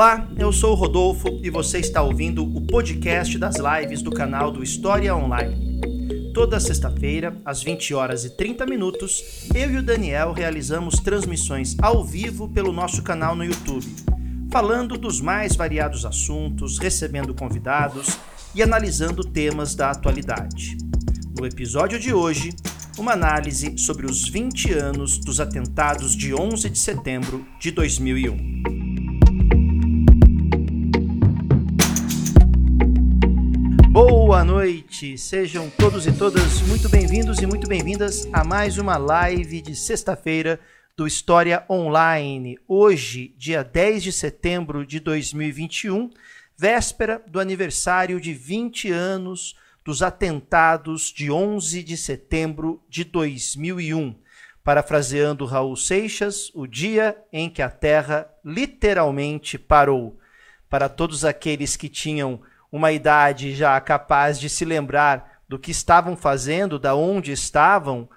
Olá, eu sou o Rodolfo e você está ouvindo o podcast das lives do canal do História Online. Toda sexta-feira, às 20 horas e 30 minutos, eu e o Daniel realizamos transmissões ao vivo pelo nosso canal no YouTube, falando dos mais variados assuntos, recebendo convidados e analisando temas da atualidade. No episódio de hoje, uma análise sobre os 20 anos dos atentados de 11 de setembro de 2001. Boa noite, sejam todos e todas muito bem-vindos e muito bem-vindas a mais uma live de sexta-feira do História Online. Hoje, dia 10 de setembro de 2021, véspera do aniversário de 20 anos dos atentados de 11 de setembro de 2001. Parafraseando Raul Seixas, o dia em que a Terra literalmente parou. Para todos aqueles que tinham uma idade já capaz de se lembrar do que estavam fazendo, da onde estavam,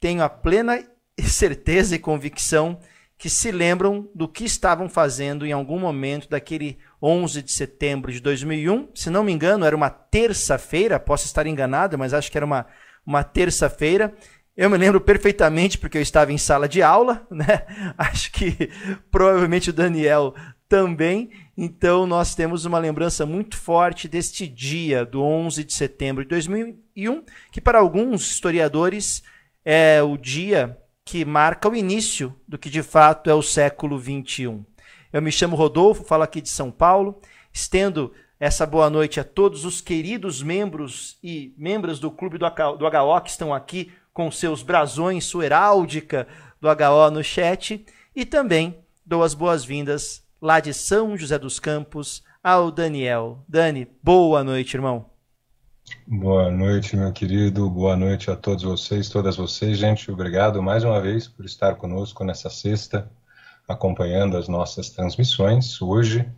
tenho a plena certeza e convicção que se lembram do que estavam fazendo em algum momento daquele 11 de setembro de 2001. Se não me engano, era uma terça-feira, posso estar enganado, mas acho que era uma, uma terça-feira. Eu me lembro perfeitamente porque eu estava em sala de aula, né? Acho que provavelmente o Daniel também. Então, nós temos uma lembrança muito forte deste dia, do 11 de setembro de 2001, que para alguns historiadores é o dia que marca o início do que de fato é o século 21. Eu me chamo Rodolfo, falo aqui de São Paulo, estendo essa boa noite a todos os queridos membros e membros do Clube do HO que estão aqui com seus brasões, sua heráldica do HO no chat, e também dou as boas-vindas lá de São José dos Campos, ao Daniel. Dani, boa noite, irmão. Boa noite, meu querido. Boa noite a todos vocês, todas vocês. Gente, obrigado mais uma vez por estar conosco nessa sexta, acompanhando as nossas transmissões. Hoje,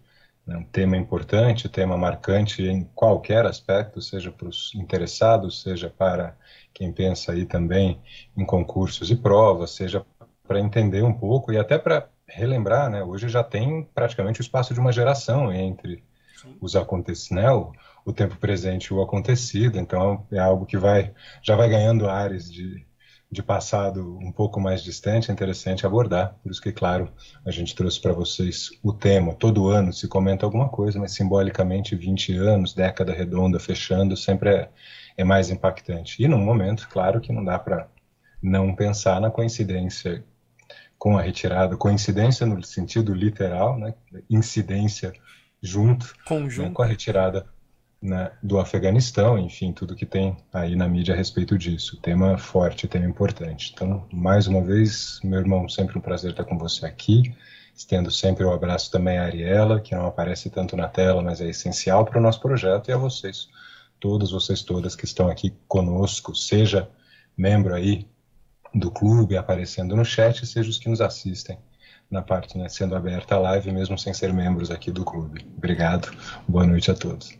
né, um tema importante, tema marcante em qualquer aspecto, seja para os interessados, seja para quem pensa aí também em concursos e provas, seja para entender um pouco e até para relembrar, né? Hoje já tem praticamente o espaço de uma geração entre os acontecidos, né? O, tempo presente e o acontecido. Então é algo que vai já vai ganhando áreas de, de passado um pouco mais distante, é interessante abordar. Por isso que, claro, a gente trouxe para vocês o tema. Todo ano se comenta alguma coisa, mas simbolicamente 20 anos, década redonda fechando, sempre é, é mais impactante. E num momento, claro, que não dá para não pensar na coincidência com a retirada, coincidência no sentido literal, né, incidência junto né, com a retirada né, do Afeganistão, enfim, tudo que tem aí na mídia a respeito disso. Tema forte, tema importante. Então, mais uma vez, meu irmão, sempre um prazer estar com você aqui. Estendo sempre o um abraço também à Ariela, que não aparece tanto na tela, mas é essencial para o nosso projeto, e a vocês, todos vocês todas que estão aqui conosco, seja membro aí do clube aparecendo no chat, seja os que nos assistem na parte, né, sendo aberta a live, mesmo sem ser membros aqui do clube. Obrigado, boa noite a todos.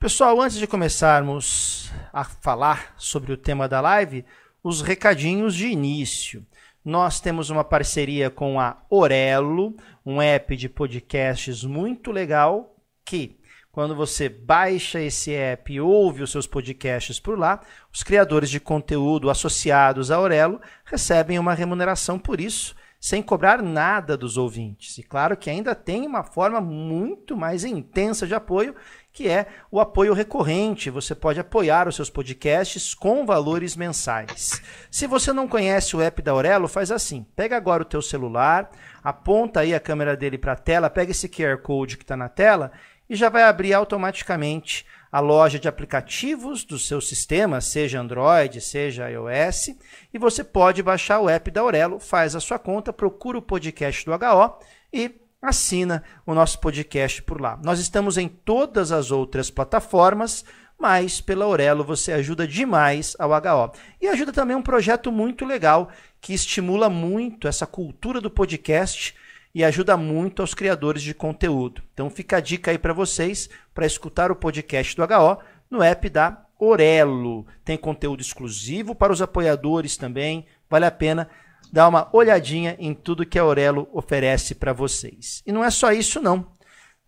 Pessoal, antes de começarmos a falar sobre o tema da live, os recadinhos de início. Nós temos uma parceria com a Orelo, um app de podcasts muito legal que quando você baixa esse app e ouve os seus podcasts por lá, os criadores de conteúdo associados à Aurelo recebem uma remuneração por isso, sem cobrar nada dos ouvintes. E claro que ainda tem uma forma muito mais intensa de apoio, que é o apoio recorrente. Você pode apoiar os seus podcasts com valores mensais. Se você não conhece o app da Aurelo, faz assim: pega agora o teu celular, aponta aí a câmera dele para a tela, pega esse QR Code que está na tela e já vai abrir automaticamente a loja de aplicativos do seu sistema, seja Android, seja iOS, e você pode baixar o app da Aurelo, faz a sua conta, procura o podcast do HO e assina o nosso podcast por lá. Nós estamos em todas as outras plataformas, mas pela Aurelo você ajuda demais ao HO. E ajuda também um projeto muito legal que estimula muito essa cultura do podcast e ajuda muito aos criadores de conteúdo. Então fica a dica aí para vocês para escutar o podcast do HO no app da Orelo. Tem conteúdo exclusivo para os apoiadores também. Vale a pena dar uma olhadinha em tudo que a Orelo oferece para vocês. E não é só isso não.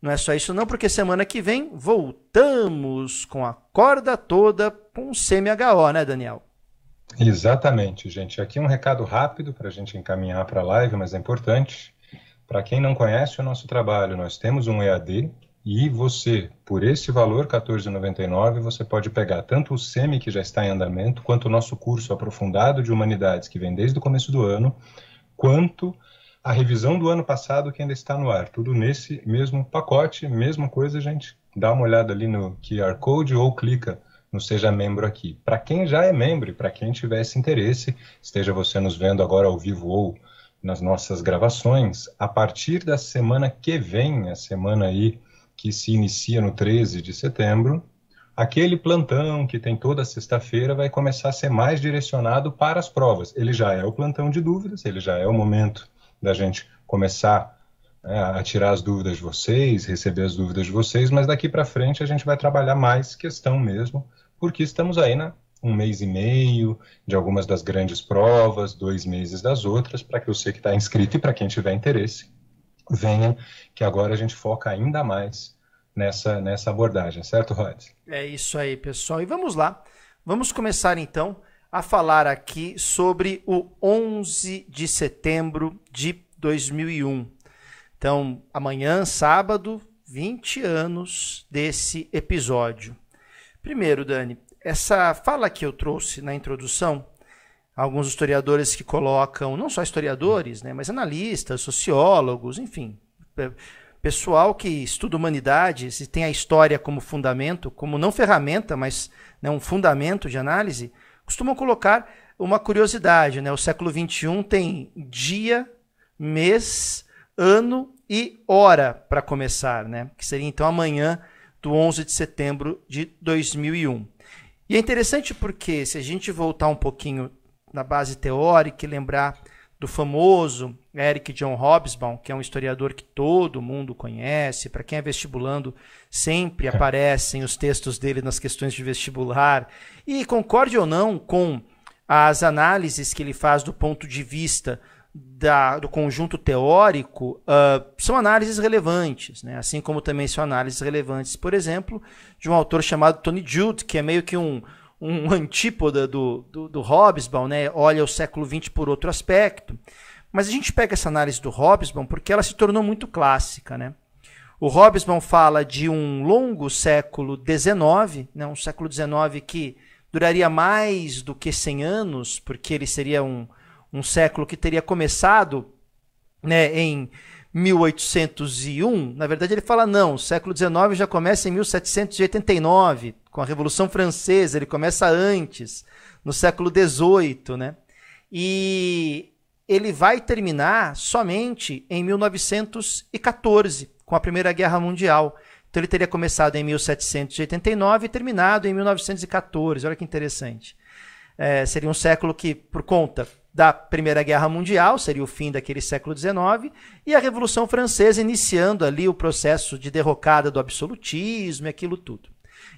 Não é só isso não, porque semana que vem voltamos com a corda toda com o CMHO, né, Daniel? Exatamente, gente. Aqui um recado rápido para a gente encaminhar para a live, mas é importante. Para quem não conhece o nosso trabalho, nós temos um EAD e você, por esse valor, R$ 14,99, você pode pegar tanto o SEMI, que já está em andamento, quanto o nosso curso aprofundado de humanidades, que vem desde o começo do ano, quanto a revisão do ano passado, que ainda está no ar. Tudo nesse mesmo pacote, mesma coisa, gente. Dá uma olhada ali no QR Code ou clica no Seja Membro aqui. Para quem já é membro e para quem tiver esse interesse, esteja você nos vendo agora ao vivo ou nas nossas gravações, a partir da semana que vem, a semana aí que se inicia no 13 de setembro, aquele plantão que tem toda sexta-feira vai começar a ser mais direcionado para as provas. Ele já é o plantão de dúvidas, ele já é o momento da gente começar né, a tirar as dúvidas de vocês, receber as dúvidas de vocês, mas daqui para frente a gente vai trabalhar mais questão mesmo, porque estamos aí na um mês e meio de algumas das grandes provas, dois meses das outras, para que você que está inscrito e para quem tiver interesse venha, que agora a gente foca ainda mais nessa, nessa abordagem, certo, Rod? É isso aí, pessoal. E vamos lá. Vamos começar então a falar aqui sobre o 11 de setembro de 2001. Então, amanhã, sábado, 20 anos desse episódio. Primeiro, Dani, essa fala que eu trouxe na introdução, alguns historiadores que colocam, não só historiadores, né, mas analistas, sociólogos, enfim, pessoal que estuda humanidades e tem a história como fundamento, como não ferramenta, mas né, um fundamento de análise, costumam colocar uma curiosidade. Né? O século XXI tem dia, mês, ano e hora para começar, né? que seria então amanhã do 11 de setembro de 2001. E é interessante porque, se a gente voltar um pouquinho na base teórica e lembrar do famoso Eric John Hobsbawm, que é um historiador que todo mundo conhece, para quem é vestibulando, sempre aparecem os textos dele nas questões de vestibular. E concorde ou não com as análises que ele faz do ponto de vista da, do conjunto teórico, uh, são análises relevantes, né? assim como também são análises relevantes, por exemplo, de um autor chamado Tony Judd, que é meio que um um antípoda do, do, do Hobsbawm, né? olha o século XX por outro aspecto. Mas a gente pega essa análise do Hobsbawm porque ela se tornou muito clássica. Né? O Hobsbawm fala de um longo século XIX, né? um século XIX que duraria mais do que 100 anos, porque ele seria um, um século que teria começado né, em 1801. Na verdade, ele fala não, o século XIX já começa em 1789, com a Revolução Francesa, ele começa antes, no século XVIII, né? E ele vai terminar somente em 1914, com a Primeira Guerra Mundial. Então ele teria começado em 1789 e terminado em 1914. Olha que interessante. É, seria um século que, por conta da Primeira Guerra Mundial, seria o fim daquele século XIX, e a Revolução Francesa iniciando ali o processo de derrocada do absolutismo e aquilo tudo.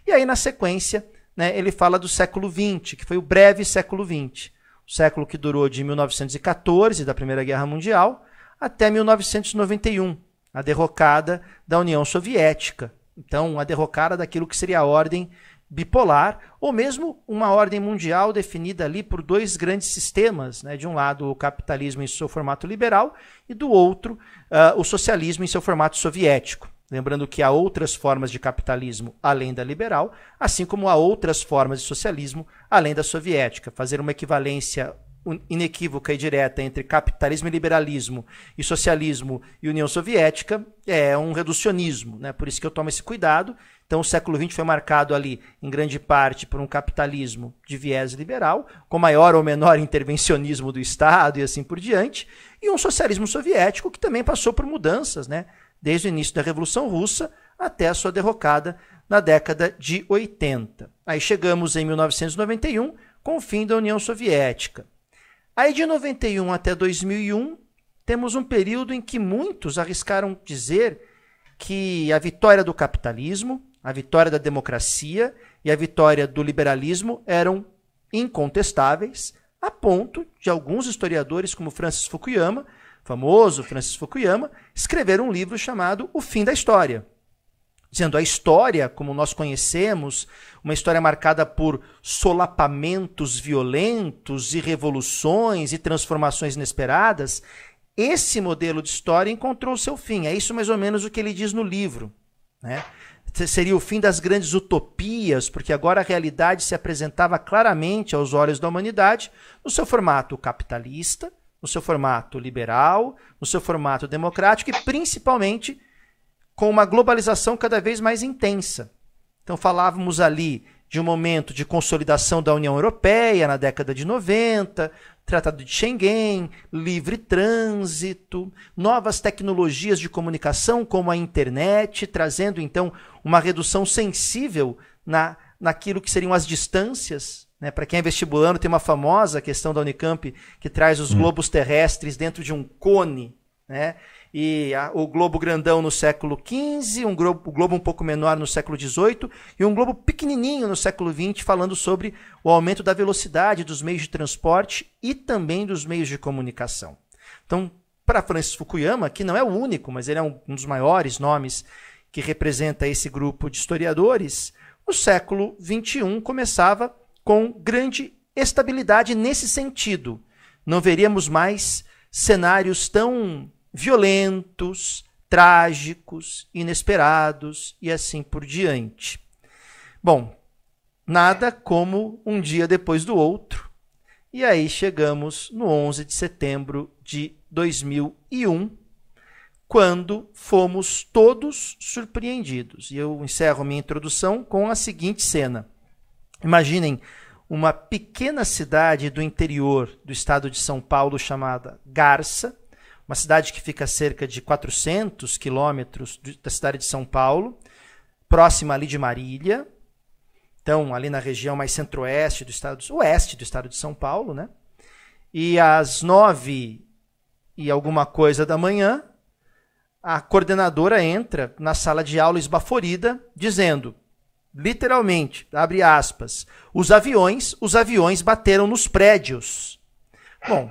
E aí, na sequência, né, ele fala do século XX, que foi o breve século XX. O século que durou de 1914, da Primeira Guerra Mundial, até 1991, a derrocada da União Soviética. Então, a derrocada daquilo que seria a ordem bipolar, ou mesmo uma ordem mundial definida ali por dois grandes sistemas. Né? De um lado, o capitalismo em seu formato liberal, e do outro, uh, o socialismo em seu formato soviético. Lembrando que há outras formas de capitalismo além da liberal, assim como há outras formas de socialismo além da soviética. Fazer uma equivalência inequívoca e direta entre capitalismo e liberalismo e socialismo e União Soviética é um reducionismo, né? Por isso que eu tomo esse cuidado. Então, o século XX foi marcado ali, em grande parte, por um capitalismo de viés liberal, com maior ou menor intervencionismo do Estado e assim por diante, e um socialismo soviético que também passou por mudanças, né? Desde o início da Revolução Russa até a sua derrocada na década de 80. Aí chegamos em 1991 com o fim da União Soviética. Aí de 91 até 2001 temos um período em que muitos arriscaram dizer que a vitória do capitalismo, a vitória da democracia e a vitória do liberalismo eram incontestáveis, a ponto de alguns historiadores, como Francis Fukuyama, famoso Francis Fukuyama, escrever um livro chamado O Fim da História. Dizendo a história, como nós conhecemos, uma história marcada por solapamentos violentos e revoluções e transformações inesperadas, esse modelo de história encontrou seu fim. É isso mais ou menos o que ele diz no livro. Né? Seria o fim das grandes utopias, porque agora a realidade se apresentava claramente aos olhos da humanidade no seu formato capitalista, no seu formato liberal, no seu formato democrático e principalmente com uma globalização cada vez mais intensa. Então falávamos ali de um momento de consolidação da União Europeia na década de 90, Tratado de Schengen, livre trânsito, novas tecnologias de comunicação como a internet, trazendo então uma redução sensível na, naquilo que seriam as distâncias né? Para quem é vestibulando, tem uma famosa questão da Unicamp que traz os hum. globos terrestres dentro de um cone. Né? E a, o globo grandão no século XV, um globo, globo um pouco menor no século XVIII e um globo pequenininho no século XX, falando sobre o aumento da velocidade dos meios de transporte e também dos meios de comunicação. Então, para Francis Fukuyama, que não é o único, mas ele é um, um dos maiores nomes que representa esse grupo de historiadores, o século XXI começava com grande estabilidade nesse sentido. Não veríamos mais cenários tão violentos, trágicos, inesperados e assim por diante. Bom, nada como um dia depois do outro. E aí chegamos no 11 de setembro de 2001, quando fomos todos surpreendidos. E eu encerro minha introdução com a seguinte cena. Imaginem uma pequena cidade do interior do estado de São Paulo chamada Garça, uma cidade que fica a cerca de 400 quilômetros da cidade de São Paulo, próxima ali de Marília, então ali na região mais centro-oeste do estado, oeste do estado de São Paulo, né? E às nove e alguma coisa da manhã, a coordenadora entra na sala de aula esbaforida, dizendo: literalmente, abre aspas, os aviões, os aviões bateram nos prédios. Bom,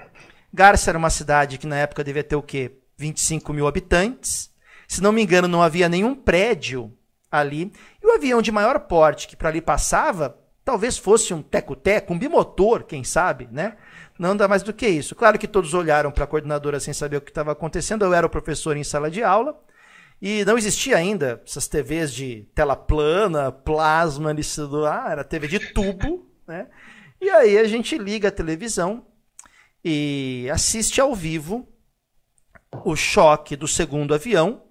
Garça era uma cidade que na época devia ter o quê? 25 mil habitantes. Se não me engano, não havia nenhum prédio ali. E o avião de maior porte que para ali passava, talvez fosse um teco-teco, um bimotor, quem sabe, né? Não dá mais do que isso. Claro que todos olharam para a coordenadora sem saber o que estava acontecendo. Eu era o professor em sala de aula. E não existia ainda essas TVs de tela plana, plasma, líquido, ah, era TV de tubo, né? E aí a gente liga a televisão e assiste ao vivo o choque do segundo avião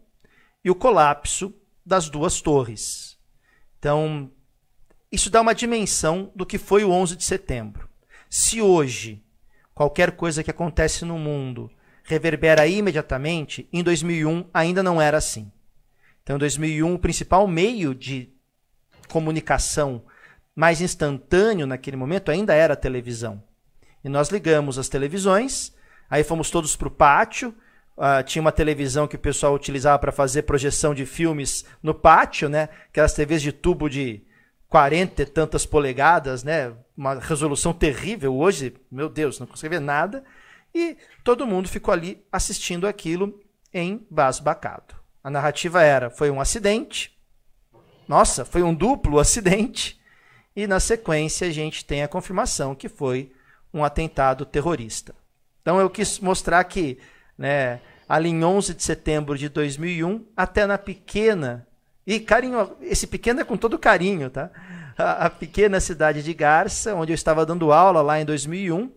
e o colapso das duas torres. Então, isso dá uma dimensão do que foi o 11 de setembro. Se hoje qualquer coisa que acontece no mundo reverbera imediatamente, em 2001 ainda não era assim. Então, em 2001, o principal meio de comunicação mais instantâneo naquele momento ainda era a televisão. E nós ligamos as televisões, aí fomos todos para o pátio. Uh, tinha uma televisão que o pessoal utilizava para fazer projeção de filmes no pátio, né? Aquelas TVs de tubo de 40 e tantas polegadas, né? Uma resolução terrível. Hoje, meu Deus, não consigo ver nada. E todo mundo ficou ali assistindo aquilo em basbacado. A narrativa era: foi um acidente. Nossa, foi um duplo acidente. E na sequência a gente tem a confirmação que foi um atentado terrorista. Então eu quis mostrar que, né, ali em 11 de setembro de 2001, até na pequena e carinho, esse pequeno é com todo carinho, tá? A, a pequena cidade de Garça, onde eu estava dando aula lá em 2001,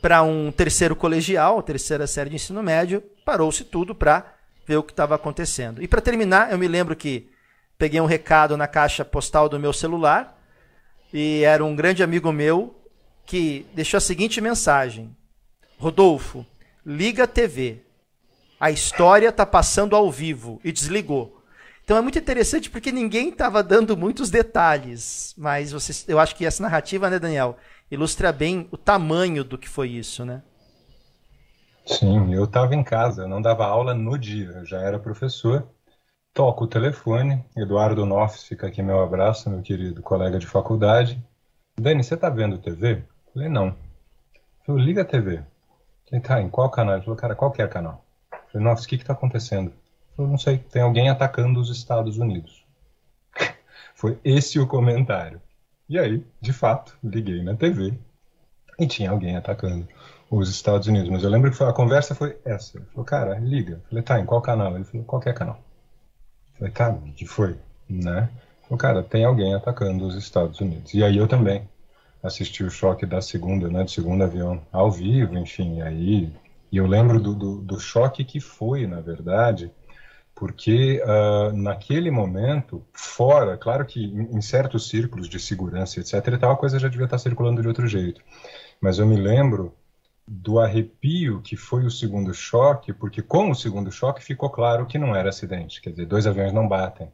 para um terceiro colegial, terceira série de ensino médio, parou-se tudo para ver o que estava acontecendo. E para terminar, eu me lembro que peguei um recado na caixa postal do meu celular e era um grande amigo meu que deixou a seguinte mensagem: Rodolfo, liga a TV. A história está passando ao vivo e desligou. Então é muito interessante porque ninguém estava dando muitos detalhes, mas você, eu acho que essa narrativa, né, Daniel, ilustra bem o tamanho do que foi isso, né? Sim, eu estava em casa, eu não dava aula no dia, eu já era professor. toco o telefone, Eduardo Noffs fica aqui meu abraço, meu querido colega de faculdade. Dani, você tá vendo TV? Eu falei, não. Falei, liga a TV. Falei, tá, em qual canal? Ele falou, cara, qualquer canal. Eu falei, Noffs, o que que tá acontecendo? Ele falou, não sei, tem alguém atacando os Estados Unidos. Foi esse o comentário. E aí, de fato, liguei na TV e tinha alguém atacando os Estados Unidos. Mas eu lembro que foi, a conversa foi essa. Ele falou, cara, liga. Eu falei, tá, em qual canal? Ele falou, qualquer canal. Eu falei, tá, o que foi? Né? Falei, cara, tem alguém atacando os Estados Unidos. E aí eu também assisti o choque da segunda, né, do segundo avião, ao vivo, enfim, aí... E eu lembro do, do, do choque que foi, na verdade, porque uh, naquele momento, fora, claro que em, em, certos círculos de segurança, etc., tal, a coisa já devia estar circulando de outro jeito. Mas eu me lembro do arrepio que foi o segundo choque, porque com o segundo choque ficou claro que não era acidente, quer dizer, dois aviões não batem.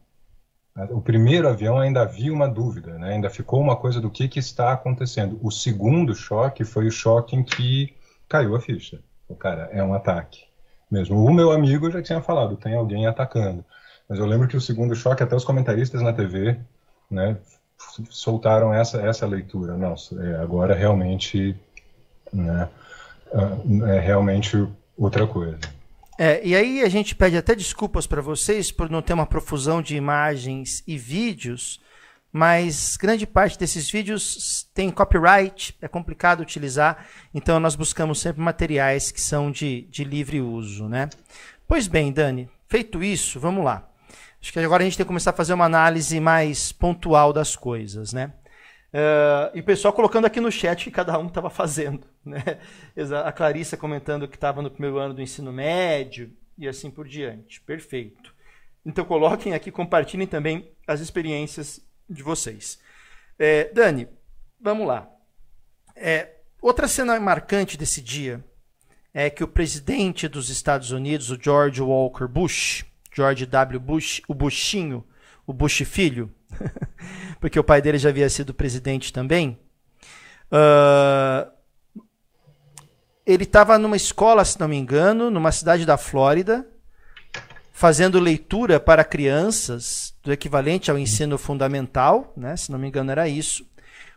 O primeiro avião ainda havia uma dúvida, né? ainda ficou uma coisa do que, que está acontecendo. O segundo choque foi o choque em que caiu a ficha. O cara, é um ataque mesmo. O meu amigo já tinha falado, tem alguém atacando. Mas eu lembro que o segundo choque, até os comentaristas na TV, né, soltaram essa, essa leitura. Nossa, é, agora realmente, né, é realmente outra coisa. É, e aí a gente pede até desculpas para vocês por não ter uma profusão de imagens e vídeos, mas grande parte desses vídeos tem copyright, é complicado utilizar, então nós buscamos sempre materiais que são de, de livre uso. Né? Pois bem, Dani, feito isso, vamos lá. Acho que agora a gente tem que começar a fazer uma análise mais pontual das coisas. Né? Uh, e o pessoal colocando aqui no chat que cada um estava fazendo. Né? A Clarissa comentando que estava no primeiro ano do ensino médio e assim por diante. Perfeito. Então coloquem aqui, compartilhem também as experiências de vocês. É, Dani, vamos lá. É, outra cena marcante desse dia é que o presidente dos Estados Unidos, o George Walker Bush, George W. Bush, o Bushinho, o Bush filho, porque o pai dele já havia sido presidente também. Uh, ele estava numa escola, se não me engano, numa cidade da Flórida, fazendo leitura para crianças do equivalente ao ensino fundamental, né, se não me engano era isso,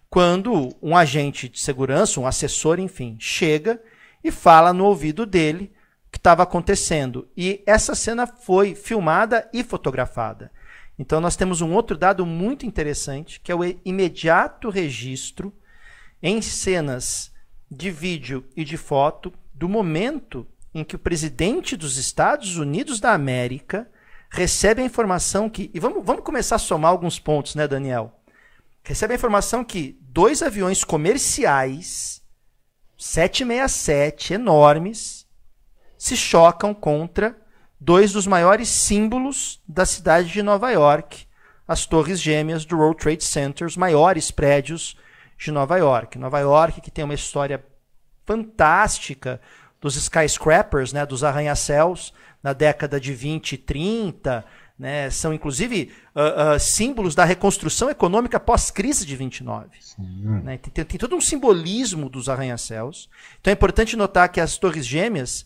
quando um agente de segurança, um assessor, enfim, chega e fala no ouvido dele o que estava acontecendo. E essa cena foi filmada e fotografada. Então nós temos um outro dado muito interessante, que é o imediato registro em cenas de vídeo e de foto do momento em que o presidente dos Estados Unidos da América recebe a informação que. E vamos, vamos começar a somar alguns pontos, né, Daniel? Recebe a informação que dois aviões comerciais, 767, enormes, se chocam contra dois dos maiores símbolos da cidade de Nova York, as Torres Gêmeas do World Trade Center, os maiores prédios de Nova York. Nova York, que tem uma história fantástica dos skyscrapers, né, dos arranha-céus, na década de 20 e 30, né, são inclusive uh, uh, símbolos da reconstrução econômica pós-crise de 29. Né, tem, tem, todo um simbolismo dos arranha-céus. Então é importante notar que as Torres Gêmeas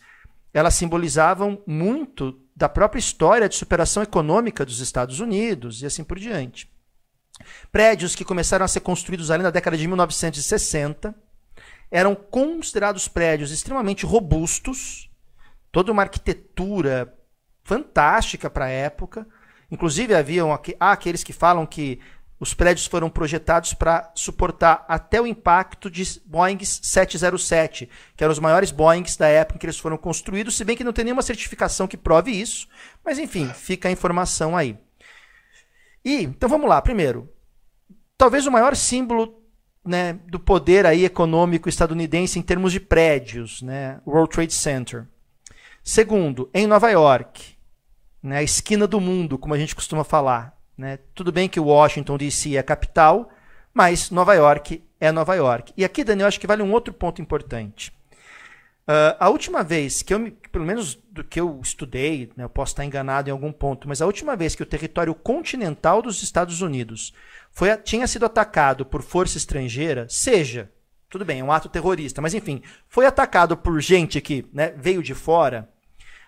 elas simbolizavam muito da própria história de superação econômica dos Estados Unidos e assim por diante. Prédios que começaram a ser construídos ali na década de 1960 eram considerados prédios extremamente robustos, toda uma arquitetura fantástica para a época. Inclusive, haviam há aqueles que falam que os prédios foram projetados para suportar até o impacto de Boeing 707, que eram os maiores Boeings da época em que eles foram construídos, se bem que não tem nenhuma certificação que prove isso. Mas, enfim, fica a informação aí. E, então vamos lá. Primeiro, talvez o maior símbolo né, do poder aí econômico estadunidense em termos de prédios, né, World Trade Center. Segundo, em Nova York, né, a esquina do mundo, como a gente costuma falar. Né? Tudo bem que Washington DC é a capital, mas Nova York é Nova York. E aqui, Daniel, acho que vale um outro ponto importante. Uh, a última vez que eu, me, pelo menos do que eu estudei, né, eu posso estar enganado em algum ponto, mas a última vez que o território continental dos Estados Unidos foi, tinha sido atacado por força estrangeira, seja, tudo bem, é um ato terrorista, mas enfim, foi atacado por gente que né, veio de fora,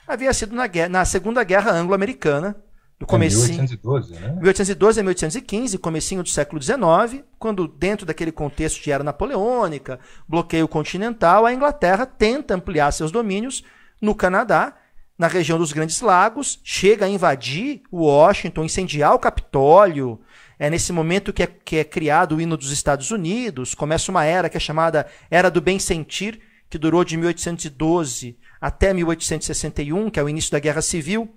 havia sido na, guerra, na Segunda Guerra Anglo-Americana, No comecinho, é 1812, né? 1812 a 1815, comecinho do século XIX, quando dentro daquele contexto de era napoleônica, bloqueio continental, a Inglaterra tenta ampliar seus domínios no Canadá, na região dos Grandes Lagos, chega a invadir Washington, incendiar o Capitólio. É nesse momento que é, que é criado o hino dos Estados Unidos, começa uma era que é chamada Era do Bem Sentir, que durou de 1812 até 1861, que é o início da Guerra Civil.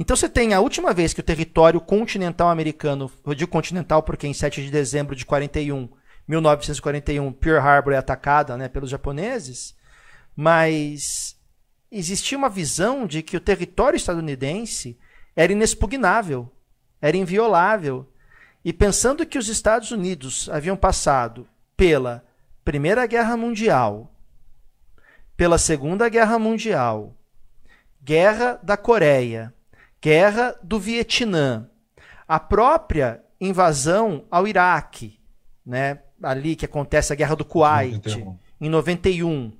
Então você tem a última vez que o território continental americano, eu digo continental porque em 7 de dezembro de 41, 1941, Pearl Harbor é atacada né, pelos japoneses, mas existia uma visão de que o território estadunidense era inexpugnável, era inviolável. E pensando que os Estados Unidos haviam passado pela Primeira Guerra Mundial, pela Segunda Guerra Mundial, Guerra da Coreia, Guerra do Vietnã, a própria invasão ao Iraque, né? ali que acontece a Guerra do Kuwait, 91. em 91.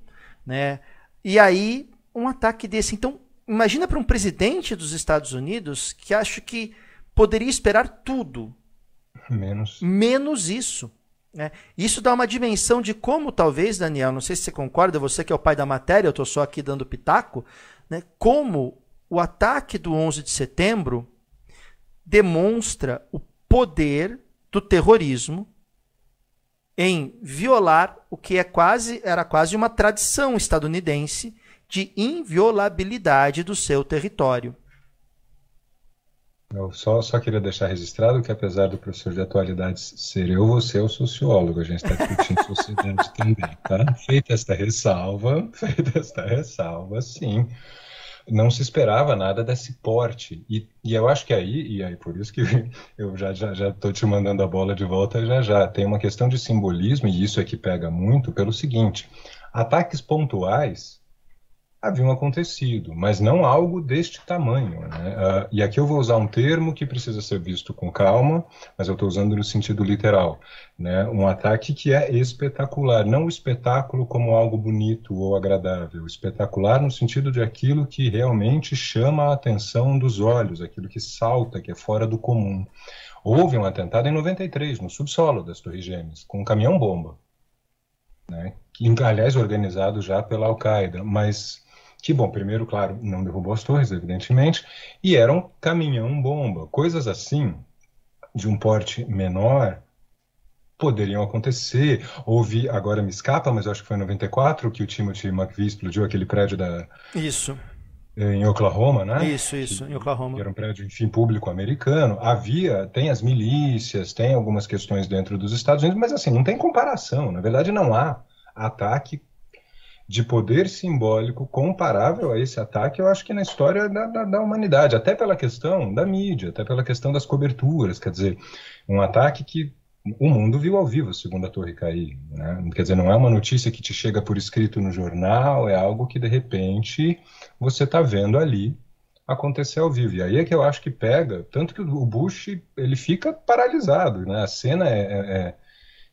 Né? E aí, um ataque desse. Então, imagina para um presidente dos Estados Unidos que acho que poderia esperar tudo. Menos. Menos isso. Né? Isso dá uma dimensão de como, talvez, Daniel, não sei se você concorda, você que é o pai da matéria, eu estou só aqui dando pitaco, né? como o ataque do 11 de setembro demonstra o poder do terrorismo em violar o que é quase era quase uma tradição estadunidense de inviolabilidade do seu território. Eu só, só queria deixar registrado que, apesar do professor de atualidades ser eu, você é o sociólogo. A gente está discutindo sociedade também, tá? Feita esta ressalva, feita esta ressalva, sim não se esperava nada desse porte. E, e eu acho que aí, e aí por isso que eu já já já estou te mandando a bola de volta já já, tem uma questão de simbolismo, e isso é que pega muito, pelo seguinte: ataques pontuais haviam acontecido, mas não algo deste tamanho. Né? Uh, e aqui eu vou usar um termo que precisa ser visto com calma, mas eu estou usando no sentido literal. Né? Um ataque que é espetacular, não o espetáculo como algo bonito ou agradável, espetacular no sentido de aquilo que realmente chama a atenção dos olhos, aquilo que salta, que é fora do comum. Houve um atentado em 93, no subsolo das Torres Gêmeas, com um caminhão-bomba. Né? Aliás, organizado já pela Al-Qaeda, mas que, bom, primeiro, claro, não derrubou as torres, evidentemente, e era um caminhão-bomba. Coisas assim, de um porte menor, poderiam acontecer. Houve, agora me escapa, mas acho que foi em 94 que o Timothy McVeigh explodiu aquele prédio da. Isso. Em Oklahoma, né? Isso, isso, que, em Oklahoma. Que era um prédio, enfim, público americano. Havia, tem as milícias, tem algumas questões dentro dos Estados Unidos, mas assim, não tem comparação. Na verdade, não há ataque de poder simbólico comparável a esse ataque, eu acho que na história da, da, da, humanidade, até pela questão da mídia, até pela questão das coberturas, quer dizer, um ataque que o mundo viu ao vivo, segundo a Torre cair. Né? Quer dizer, não é uma notícia que te chega por escrito no jornal, é algo que de repente você está vendo ali acontecer ao vivo. E aí é que eu acho que pega, tanto que o Bush ele fica paralisado, né? A cena é, é,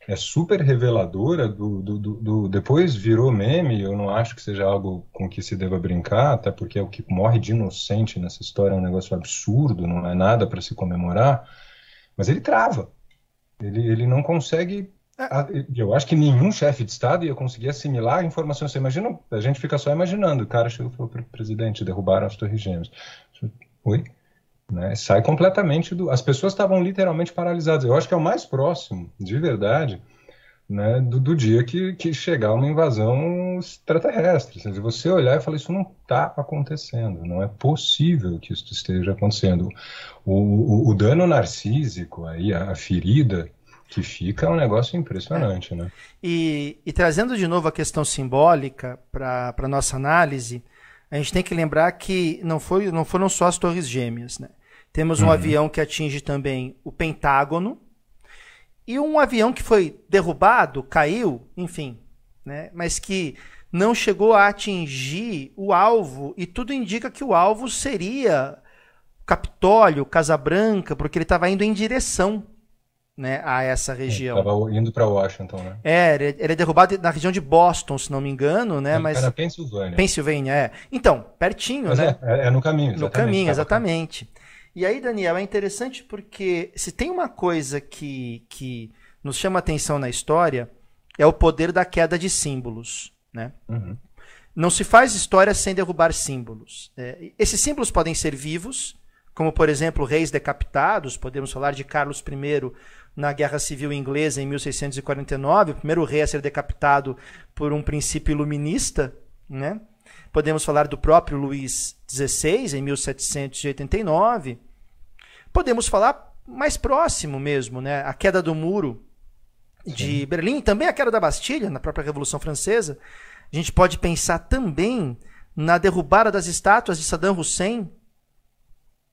é super reveladora do, do, do, do, depois virou meme eu não acho que seja algo com que se deva brincar até porque é o que morre de inocente nessa história é um negócio absurdo não é nada para se comemorar mas ele trava. Ele, ele não consegue é. eu acho que nenhum chefe de estado ia conseguir assimilar a informação. Você imagina a gente fica só imaginando o cara chegou e falou para o presidente derrubaram as torres gêmeas. Oi né? Sai completamente do. As pessoas estavam literalmente paralisadas. Eu acho que é o mais próximo, de verdade, né, do, do, dia que, que chegar uma invasão extraterrestre. Se você olhar e falar, isso não está acontecendo, não é possível que isso esteja acontecendo. O, o, o dano narcísico, aí, a, a, ferida que fica é um negócio impressionante. É. Né? E, e trazendo de novo a questão simbólica para a nossa análise, a gente tem que lembrar que não, foi, não foram só as torres gêmeas. Né? Temos um uhum. avião que atinge também o Pentágono. E um avião que foi derrubado, caiu, enfim, né? mas que não chegou a atingir o alvo. E tudo indica que o alvo seria Capitólio, Casa Branca, porque ele estava indo em direção né, a essa região. Estava indo para Washington, né? É, ele, ele, é derrubado na região de Boston, se não me engano, né? Mas na Pensilvânia. Pensilvânia, é. Então, pertinho, Mas né? É, é, no caminho, exatamente. No caminho, exatamente. E aí, Daniel, é interessante porque se tem uma coisa que, que nos chama atenção na história, é o poder da queda de símbolos. Né? Uhum. Não se faz história sem derrubar símbolos. É, esses símbolos podem ser vivos, como, por exemplo, reis decapitados, podemos falar de Carlos I na Guerra Civil Inglesa em 1649, o primeiro rei a ser decapitado por um princípio iluminista, né? Podemos falar do próprio Luís XVI em 1789. Podemos falar mais próximo mesmo, né? A queda do muro de Sim. Berlim, também a queda da Bastilha na própria Revolução Francesa. A gente pode pensar também na derrubada das estátuas de Saddam Hussein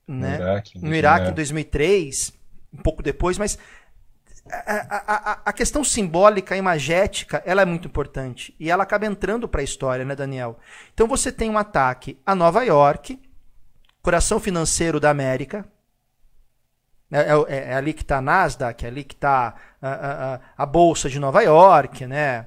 né? no Iraque, no Iraque em 2003, um pouco depois, mas a, a, a, questão simbólica, imagética, ela é muito importante. E ela acaba entrando para a história, né, Daniel? Então você tem um ataque a Nova York, coração financeiro da América. É, é, é ali que está a Nasdaq, é ali que está a, a, a, Bolsa de Nova York, né?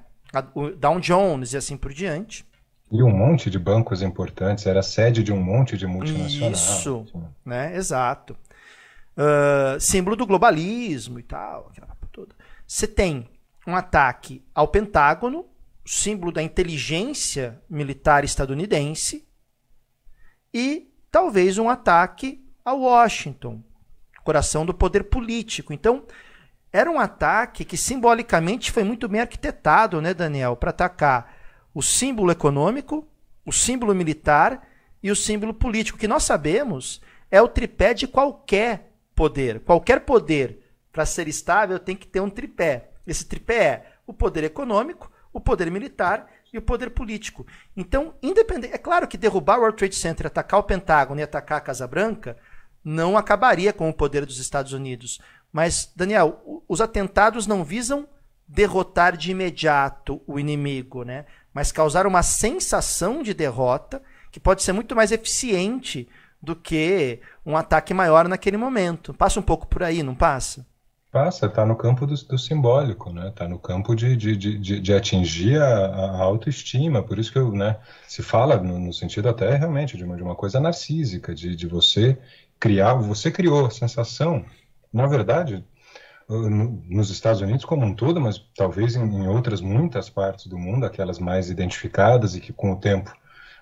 o Dow Jones e assim por diante. E um monte de bancos importantes, era sede de um monte de multinacionais. Isso, né? Exato uh, símbolo do globalismo e tal, aquela toda. Você tem um ataque ao Pentágono, símbolo da inteligência militar estadunidense, e talvez um ataque a Washington, coração do poder político. Então, era um ataque que simbolicamente foi muito bem arquitetado, né, Daniel, para atacar o símbolo econômico, o símbolo militar e o símbolo político, que nós sabemos é o tripé de qualquer poder. Qualquer poder, para ser estável, tem que ter um tripé. Esse tripé é o poder econômico, o poder militar e o poder político. Então, independente. É claro que derrubar o World Trade Center, atacar o Pentágono e atacar a Casa Branca não acabaria com o poder dos Estados Unidos. Mas, Daniel, os atentados não visam derrotar de imediato o inimigo, né? mas causar uma sensação de derrota que pode ser muito mais eficiente do que um ataque maior naquele momento. Passa um pouco por aí, não passa? Passa, está no campo do, do simbólico, né? Está no campo de, de, de, de atingir a, a, autoestima. Por isso que eu, né, se fala no, no sentido até realmente de uma, de uma coisa narcísica, de, de você criar, você criou a sensação, na verdade, nos Estados Unidos como um todo, mas talvez em, em outras muitas partes do mundo, aquelas mais identificadas e que com o tempo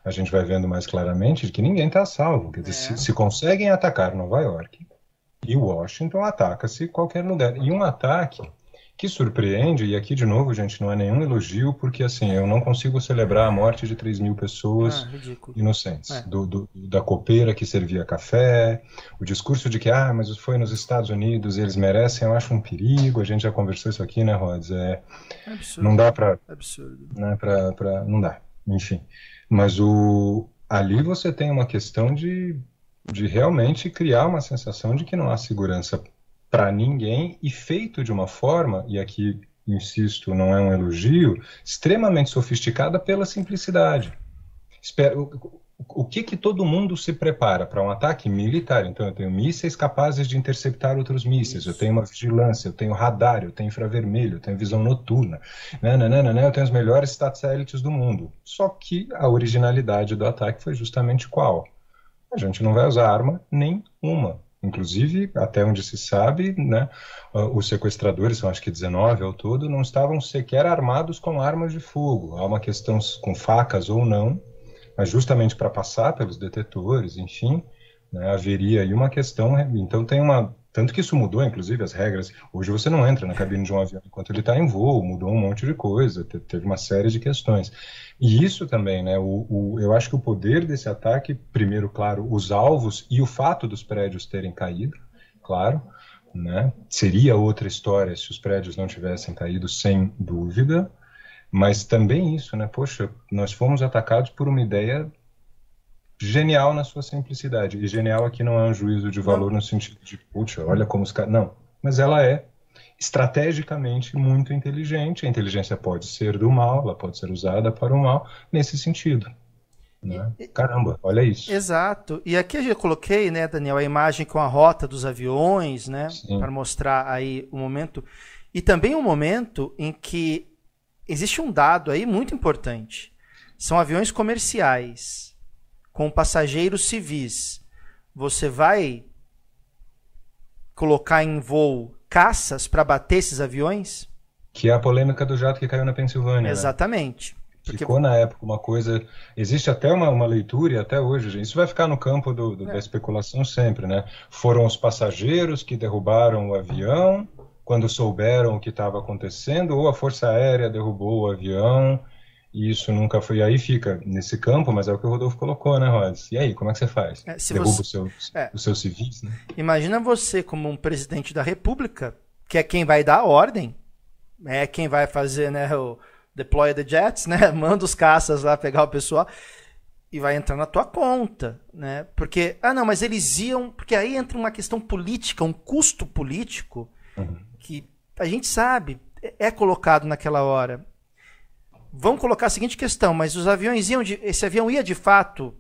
a gente vai vendo mais claramente de que ninguém está salvo. Quer dizer, é. se, se, conseguem atacar Nova York e Washington, ataca-se qualquer lugar. E um ataque que surpreende, e aqui de novo, gente, não é nenhum elogio, porque assim, eu não consigo celebrar a morte de 3 mil pessoas ah, inocentes. É. Do, do, da copeira que servia café, o discurso de que, ah, mas foi nos Estados Unidos, eles merecem, eu acho um perigo, a gente já conversou isso aqui, né, Rods? É, Absurdo. Não dá para... Absurdo. Né, pra, pra, não dá, enfim. Mas o, ali você tem uma questão de, de realmente criar uma sensação de que não há segurança para ninguém e feito de uma forma, e aqui insisto, não é um elogio, extremamente sofisticada pela simplicidade. Espero, o que que todo mundo se prepara para um ataque militar? Então eu tenho mísseis capazes de interceptar outros mísseis, eu tenho uma vigilância, eu tenho radar, eu tenho infravermelho, eu tenho visão noturna, né, né, né, eu tenho os melhores satélites do mundo. Só que a originalidade do ataque foi justamente qual? A gente não vai usar arma nenhuma. Inclusive, até onde se sabe, né, os sequestradores, são acho que 19 ao todo, não estavam sequer armados com armas de fogo. Há uma questão com facas ou não, mas justamente para passar pelos detetores, enfim, né, haveria aí uma questão. Então tem uma tanto que isso mudou, inclusive, as regras. Hoje você não entra na cabine de um avião enquanto ele está em voo, mudou um monte de coisa, teve uma série de questões. E isso também, né? O, o, eu acho que o poder desse ataque, primeiro, claro, os alvos e o fato dos prédios terem caído, claro, né? Seria outra história se os prédios não tivessem caído, sem dúvida. Mas também isso, né? Poxa, nós fomos atacados por uma ideia genial na sua simplicidade. E genial aqui não é um juízo de valor no sentido de, putz, olha como os caras. Não. Mas ela é estrategicamente muito inteligente. A inteligência pode ser do mal, ela pode ser usada para o mal nesse sentido. Né? Caramba, olha isso. Exato. E aqui eu coloquei, né, Daniel, a imagem com a rota dos aviões, né, para mostrar aí o momento e também um momento em que existe um dado aí muito importante. São aviões comerciais com passageiros civis. Você vai colocar em voo caças para bater esses aviões? Que é a polêmica do jato que caiu na Pensilvânia. Né? Exatamente. Né? Porque... Ficou na época uma coisa. Existe até uma, uma leitura, e até hoje, gente. Isso vai ficar no campo do, do, é. da especulação sempre, né? Foram os passageiros que derrubaram o avião quando souberam o que estava acontecendo, ou a Força Aérea derrubou o avião, e isso nunca foi. Aí fica nesse campo, mas é o que o Rodolfo colocou, né, Rods? E aí, como é que você faz? É, Derruba você... os, seus, é. os seus civis, né? Imagina você como um presidente da República, que é quem vai dar a ordem, é quem vai fazer, né, o deploy the jets, né? Manda os caças lá pegar o pessoal e vai entrar na tua conta, né? Porque ah não, mas eles iam, porque aí entra uma questão política, um custo político uhum. A gente sabe é colocado naquela hora. Vamos colocar a seguinte questão, mas os aviões iam de, esse avião ia de fato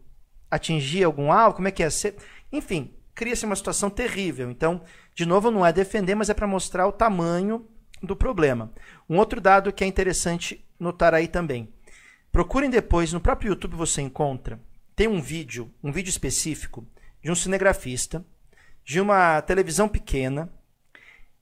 atingir algum alvo? Como é que ser? Enfim, cria-se uma situação terrível. Então, de novo, não é defender, mas é para mostrar o tamanho do problema. Um outro dado que é interessante notar aí também. Procurem depois, no próprio YouTube você encontra, tem um vídeo, um vídeo específico de um cinegrafista de uma televisão pequena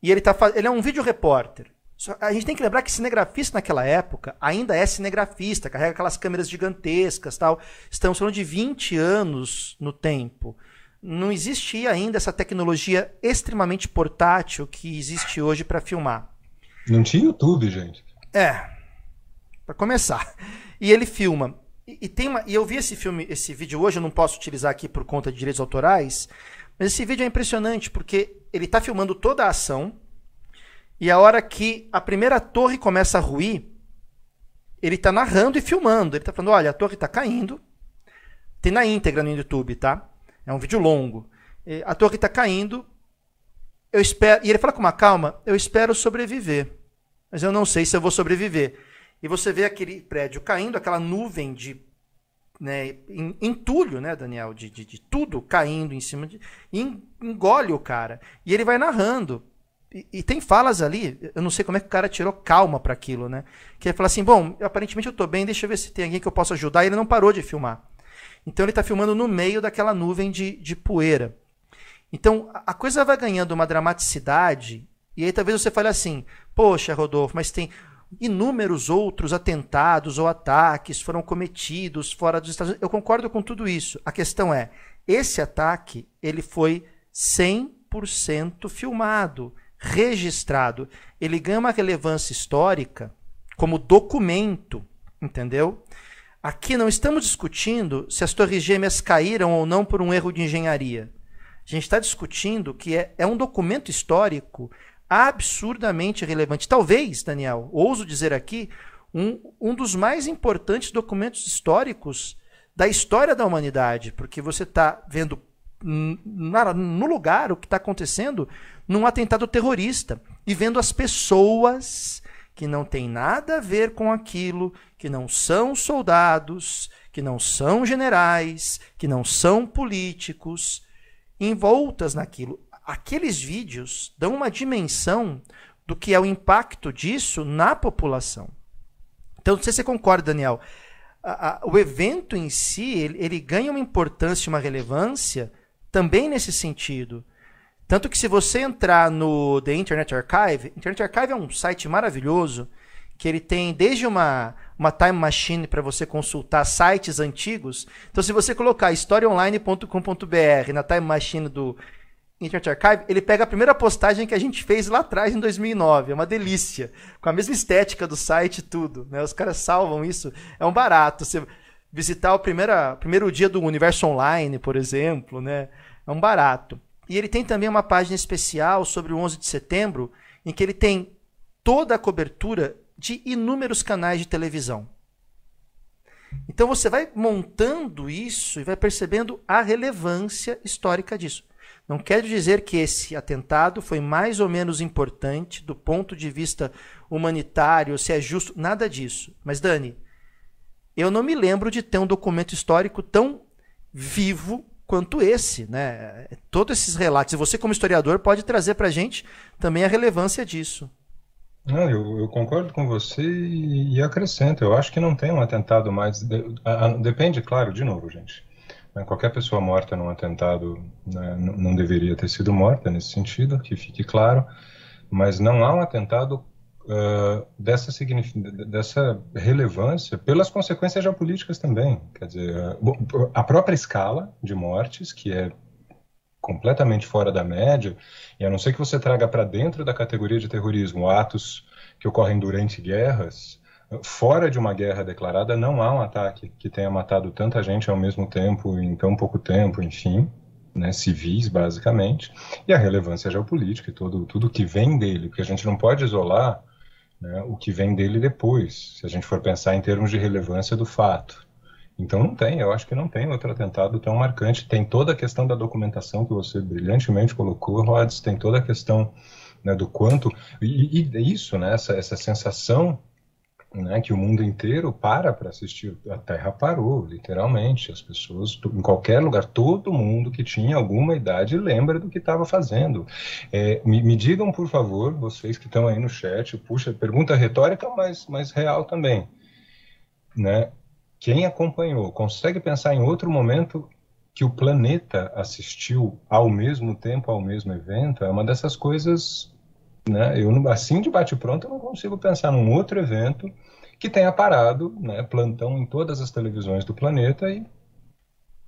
e ele, tá, ele é um vídeo repórter. A gente tem que lembrar que cinegrafista naquela época ainda é cinegrafista, carrega aquelas câmeras gigantescas tal. Estamos falando de 20 anos no tempo. Não existia ainda essa tecnologia extremamente portátil que existe hoje para filmar. Não tinha YouTube, gente. É. Para começar. E ele filma. E, e, tem uma, e eu vi esse filme, esse vídeo hoje, eu não posso utilizar aqui por conta de direitos autorais, mas esse vídeo é impressionante porque ele está filmando toda a ação e a hora que a primeira torre começa a ruir, ele está narrando e filmando. Ele está falando: olha, a torre está caindo. Tem na íntegra no YouTube, tá? É um vídeo longo. A torre está caindo. Eu espero. E ele fala com uma calma: eu espero sobreviver. Mas eu não sei se eu vou sobreviver. E você vê aquele prédio caindo, aquela nuvem de né, entulho, né, Daniel, de, de, de, tudo caindo em cima de. engole o cara. E ele vai narrando. E, e, tem falas ali, eu não sei como é que o cara tirou calma para aquilo, né? Que ele fala assim: bom, aparentemente eu tô bem, deixa eu ver se tem alguém que eu possa ajudar. E ele não parou de filmar. Então ele está filmando no meio daquela nuvem de, de poeira. Então a coisa vai ganhando uma dramaticidade. E aí talvez você fale assim: poxa, Rodolfo, mas tem inúmeros outros atentados ou ataques foram cometidos fora dos Estados Unidos. Eu concordo com tudo isso. A questão é: esse ataque ele foi 100% filmado registrado, ele ganha uma relevância histórica como documento, entendeu? Aqui não estamos discutindo se as torres gêmeas caíram ou não por um erro de engenharia. A gente está discutindo que é, é um documento histórico absurdamente relevante. Talvez, Daniel, ouso dizer aqui, um, um dos mais importantes documentos históricos da história da humanidade, porque você está vendo no lugar o que está acontecendo num atentado terrorista e vendo as pessoas que não têm nada a ver com aquilo, que não são soldados, que não são generais, que não são políticos, envoltas naquilo. Aqueles vídeos dão uma dimensão do que é o impacto disso na população. Então, não sei se você concorda, Daniel. A, a, o evento em si, ele, ele ganha uma importância, uma relevância também nesse sentido. Tanto que se você entrar no The Internet Archive, Internet Archive é um site maravilhoso que ele tem desde uma, uma time machine para você consultar sites antigos. Então, se você colocar historiaonline.com.br na time machine do Internet Archive, ele pega a primeira postagem que a gente fez lá atrás em 2009. É uma delícia, com a mesma estética do site e tudo. Né? Os caras salvam isso, é um barato. Você visitar o primeira, primeiro dia do Universo Online, por exemplo, né? É um barato. E ele tem também uma página especial sobre o 11 de setembro, em que ele tem toda a cobertura de inúmeros canais de televisão. Então você vai montando isso e vai percebendo a relevância histórica disso. Não quer dizer que esse atentado foi mais ou menos importante do ponto de vista humanitário, se é justo, nada disso. Mas, Dani, eu não me lembro de ter um documento histórico tão vivo quanto esse, né? Todos esses relatos. E você, como historiador, pode trazer para a gente também a relevância disso. Não, eu, eu, concordo com você e, e, acrescento. Eu acho que não tem um atentado mais. De, a, a, depende, claro, de novo, gente. Né? Qualquer pessoa morta num atentado né, não deveria ter sido morta nesse sentido, que fique claro, mas não há um atentado uh, dessa, dessa relevância pelas consequências geopolíticas também. Quer dizer, a própria escala de mortes, que é completamente fora da média, e a não ser que você traga para dentro da categoria de terrorismo atos que ocorrem durante guerras, fora de uma guerra declarada, não há um ataque que tenha matado tanta gente ao mesmo tempo, em tão pouco tempo, enfim, né, civis, basicamente, e a relevância geopolítica e todo, tudo que vem dele, porque a gente não pode isolar né, o que vem dele depois, se a gente for pensar em termos de relevância do fato. Então não tem, eu acho que não tem outro atentado tão marcante. Tem toda a questão da documentação que você brilhantemente colocou, Rods, tem toda a questão né, do quanto. E, e isso, né, essa, essa sensação né, que o mundo inteiro para para assistir. A Terra parou, literalmente. As pessoas, em qualquer lugar, todo mundo que tinha alguma idade lembra do que estava fazendo. É, me, me, digam, por favor, vocês que estão aí no chat, puxa, pergunta retórica, mas, mas real também. Né? Quem acompanhou, consegue pensar em outro momento que o planeta assistiu ao mesmo tempo ao mesmo evento? É uma dessas coisas né? Eu, assim, de bate-pronto, eu não consigo pensar num outro evento que tenha parado, né, plantão em todas as televisões do planeta e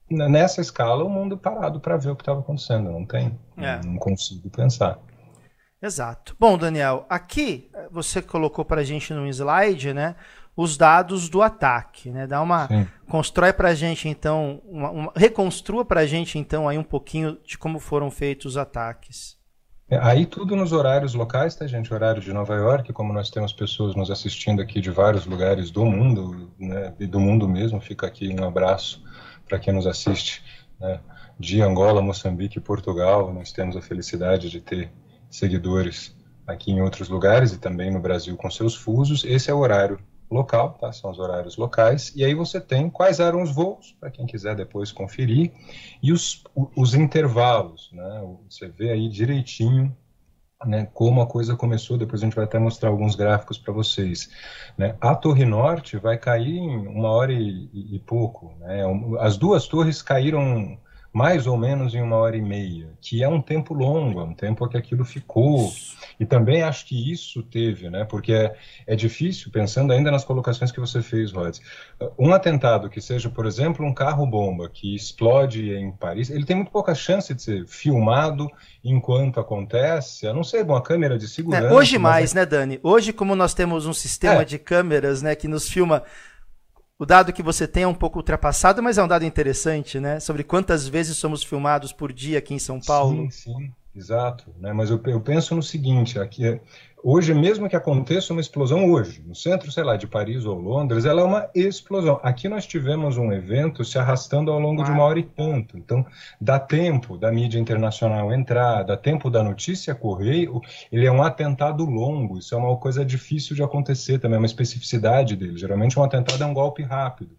né, nessa escala o mundo parado para ver o que estava acontecendo. Não tem, é. não consigo pensar. Exato. Bom, Daniel, aqui eh, você colocou para a gente num slide, né, os dados do ataque, né? Dá uma Sim. constrói para a gente então, uma, uma, reconstrua para a gente então aí um pouquinho de como foram feitos os ataques. É, aí tudo nos horários locais, tá, gente? Horário de Nova York, como nós temos pessoas nos assistindo aqui de vários lugares do mundo, né, e do mundo mesmo, fica aqui um abraço para quem nos assiste, né, de Angola, Moçambique Portugal. Nós temos a felicidade de ter seguidores aqui em outros lugares e também no Brasil com seus fusos. Esse é o horário local, tá? São os horários locais. E aí você tem quais eram os voos, para quem quiser depois conferir, e os, os intervalos, né? Você vê aí direitinho né, como a coisa começou, depois a gente vai até mostrar alguns gráficos para vocês. Né? A Torre Norte vai cair em uma hora e, e, e pouco. Né? As duas torres caíram mais ou menos em uma hora e meia, que é um tempo longo, é um tempo que aquilo ficou. E também acho que isso teve, né? Porque é, é difícil, pensando ainda nas colocações que você fez, Rod. Um atentado que seja, por exemplo, um carro-bomba que explode em Paris, ele tem muito pouca chance de ser filmado enquanto acontece, a não ser uma câmera de é, segurança. É, hoje mais, né, Dani? Hoje, como nós temos um sistema é. de câmeras né, que nos filma o dado que você tem é um pouco ultrapassado, mas é um dado interessante, né? Sobre quantas vezes somos filmados por dia aqui em São Paulo. Sim, sim, exato. Né? Mas eu, eu penso no seguinte, aqui é, Hoje, mesmo que aconteça uma explosão hoje, no centro, sei lá, de Paris ou Londres, ela é uma explosão. Aqui nós tivemos um evento se arrastando ao longo de uma hora e tanto. Então, dá tempo da mídia internacional entrar, dá tempo da notícia correr. Ele é um atentado longo, isso é uma coisa difícil de acontecer também, é uma especificidade dele. Geralmente um atentado é um golpe rápido.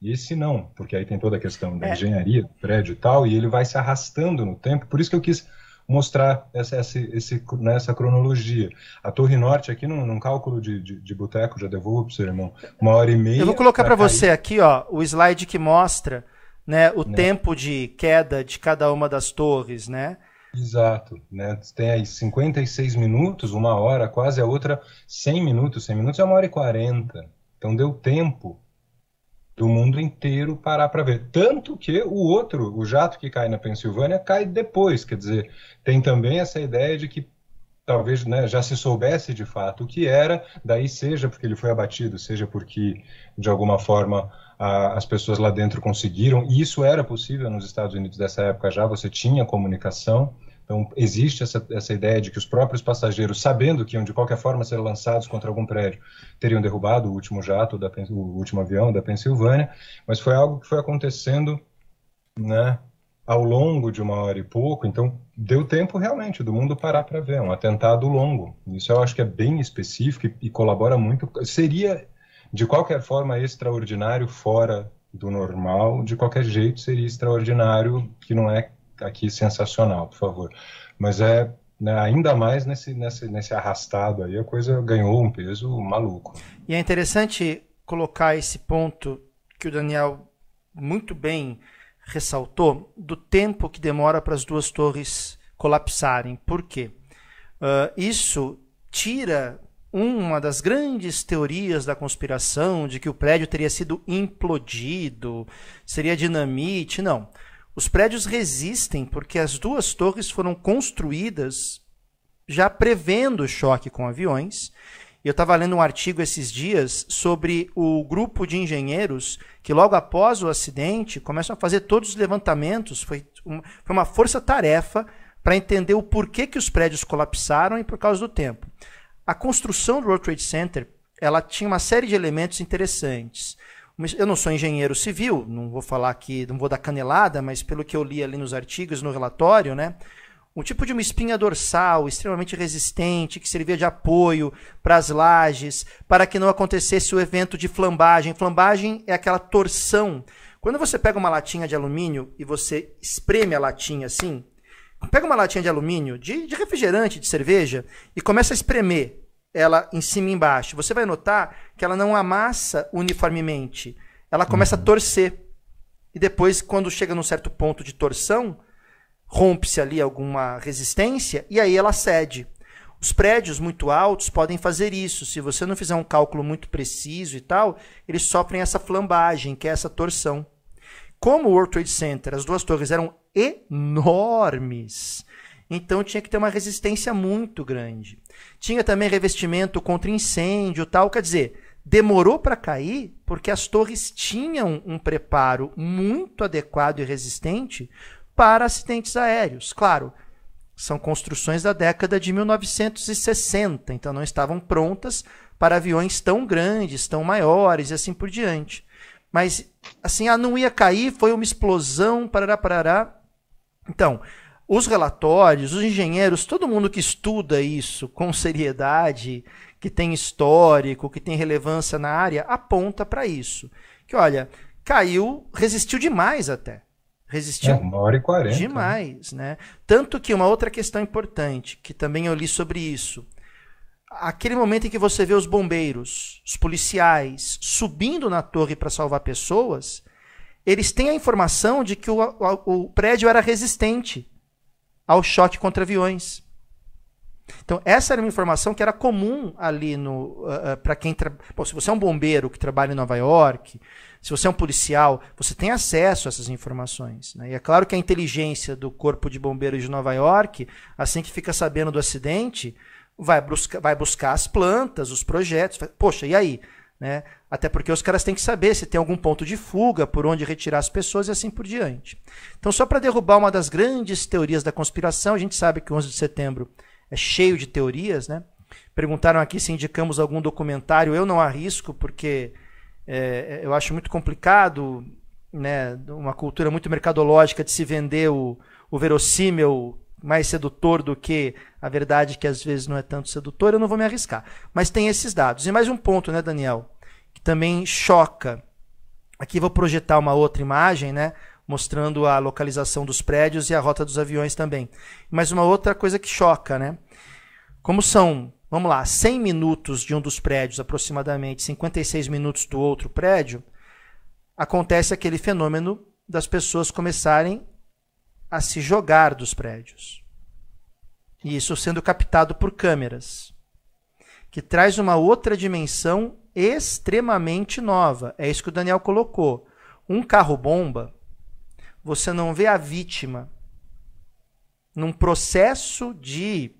E esse não, porque aí tem toda a questão da é. engenharia do prédio e tal, e ele vai se arrastando no tempo. Por isso que eu quis mostrar essa, essa, esse, nessa cronologia. A Torre Norte aqui, num, num cálculo de, de, de boteco, já devolvo para o seu irmão, uma hora e meia. Eu vou colocar para você aqui ó, o slide que mostra né, o né? tempo de queda de cada uma das torres, né? Exato, né? Tem aí 56 minutos, uma hora, quase a outra 100 minutos. 100 minutos é uma hora e 40. Então deu tempo do mundo inteiro parar para ver. Tanto que o outro, o jato que cai na Pensilvânia, cai depois. Quer dizer, tem também essa ideia de que talvez né, já se soubesse de fato o que era, daí seja porque ele foi abatido, seja porque de alguma forma a, as pessoas lá dentro conseguiram, e isso era possível nos Estados Unidos dessa época já, você tinha comunicação, então, existe essa, essa ideia de que os próprios passageiros, sabendo que iam de qualquer forma ser lançados contra algum prédio, teriam derrubado o último jato, da, o último avião da Pensilvânia, mas foi algo que foi acontecendo né, ao longo de uma hora e pouco, então deu tempo realmente do mundo parar para ver, um atentado longo. Isso eu acho que é bem específico e, e colabora muito. Seria, de qualquer forma, extraordinário fora do normal, de qualquer jeito seria extraordinário, que não é aqui sensacional, por favor. Mas é né, ainda mais nesse, nesse, nesse arrastado aí, a coisa ganhou um peso maluco. E é interessante colocar esse ponto que o Daniel muito bem ressaltou do tempo que demora para as duas torres colapsarem. Por quê? Uh, isso tira uma das grandes teorias da conspiração de que o prédio teria sido implodido, seria dinamite. Não. Os prédios resistem porque as duas torres foram construídas já prevendo o choque com aviões. Eu estava lendo um artigo esses dias sobre o grupo de engenheiros que, logo após o acidente, começam a fazer todos os levantamentos. Foi uma, foi uma força-tarefa para entender o porquê que os prédios colapsaram e por causa do tempo. A construção do World Trade Center ela tinha uma série de elementos interessantes. Eu não sou engenheiro civil, não vou falar aqui, não vou dar canelada, mas pelo que eu li ali nos artigos, no relatório, né? Um tipo de uma espinha dorsal extremamente resistente que servia de apoio para as lajes, para que não acontecesse o evento de flambagem. Flambagem é aquela torção. Quando você pega uma latinha de alumínio e você espreme a latinha assim, pega uma latinha de alumínio, de, de refrigerante, de cerveja, e começa a espremer ela em cima e embaixo, você vai notar que ela não amassa uniformemente. Ela começa uhum. a torcer. E depois, quando chega num certo ponto de torção, rompe-se ali alguma resistência e aí ela cede. Os prédios muito altos podem fazer isso. Se você não fizer um cálculo muito preciso e tal, eles sofrem essa flambagem, que é essa torção. Como o World Trade Center, as duas torres eram enormes. Então tinha que ter uma resistência muito grande. Tinha também revestimento contra incêndio, tal, quer dizer, demorou para cair porque as torres tinham um preparo muito adequado e resistente para acidentes aéreos. Claro, são construções da década de 1960, então não estavam prontas para aviões tão grandes, tão maiores e assim por diante. Mas assim, ah, não ia cair, foi uma explosão, parará, parará. Então, os relatórios, os engenheiros, todo mundo que estuda isso com seriedade, que tem histórico, que tem relevância na área, aponta para isso. Que olha, caiu, resistiu demais até. Resistiu é, uma hora e quarenta. Né? demais, né? Tanto que uma outra questão importante, que também eu li sobre isso, aquele momento em que você vê os bombeiros, os policiais subindo na torre para salvar pessoas, eles têm a informação de que o, o, o prédio era resistente ao choque contra aviões. Então, essa era uma informação que era comum ali no uh, uh, para quem tra... Bom, se você é um bombeiro que trabalha em Nova York, se você é um policial, você tem acesso a essas informações. Né? E é claro que a inteligência do Corpo de Bombeiros de Nova York, assim que fica sabendo do acidente, vai, busca, vai buscar as plantas, os projetos. Poxa, e aí? Né? Até porque os caras têm que saber se tem algum ponto de fuga, por onde retirar as pessoas e assim por diante. Então, só para derrubar uma das grandes teorias da conspiração, a gente sabe que o 11 de setembro é cheio de teorias, né? Perguntaram aqui se indicamos algum documentário. Eu não arrisco, porque é, eu acho muito complicado, né? Uma cultura muito mercadológica de se vender o, o verossímil mais sedutor do que a verdade que às vezes não é tanto sedutor, eu não vou me arriscar. Mas tem esses dados. E mais um ponto, né, Daniel, que também choca. Aqui vou projetar uma outra imagem, né, mostrando a localização dos prédios e a rota dos aviões também. Mas uma outra coisa que choca, né? Como são, vamos lá, 100 minutos de um dos prédios, aproximadamente 56 minutos do outro prédio, acontece aquele fenômeno das pessoas começarem a se jogar dos prédios. E isso sendo captado por câmeras, que traz uma outra dimensão extremamente nova. É isso que o Daniel colocou. Um carro-bomba, você não vê a vítima num processo de,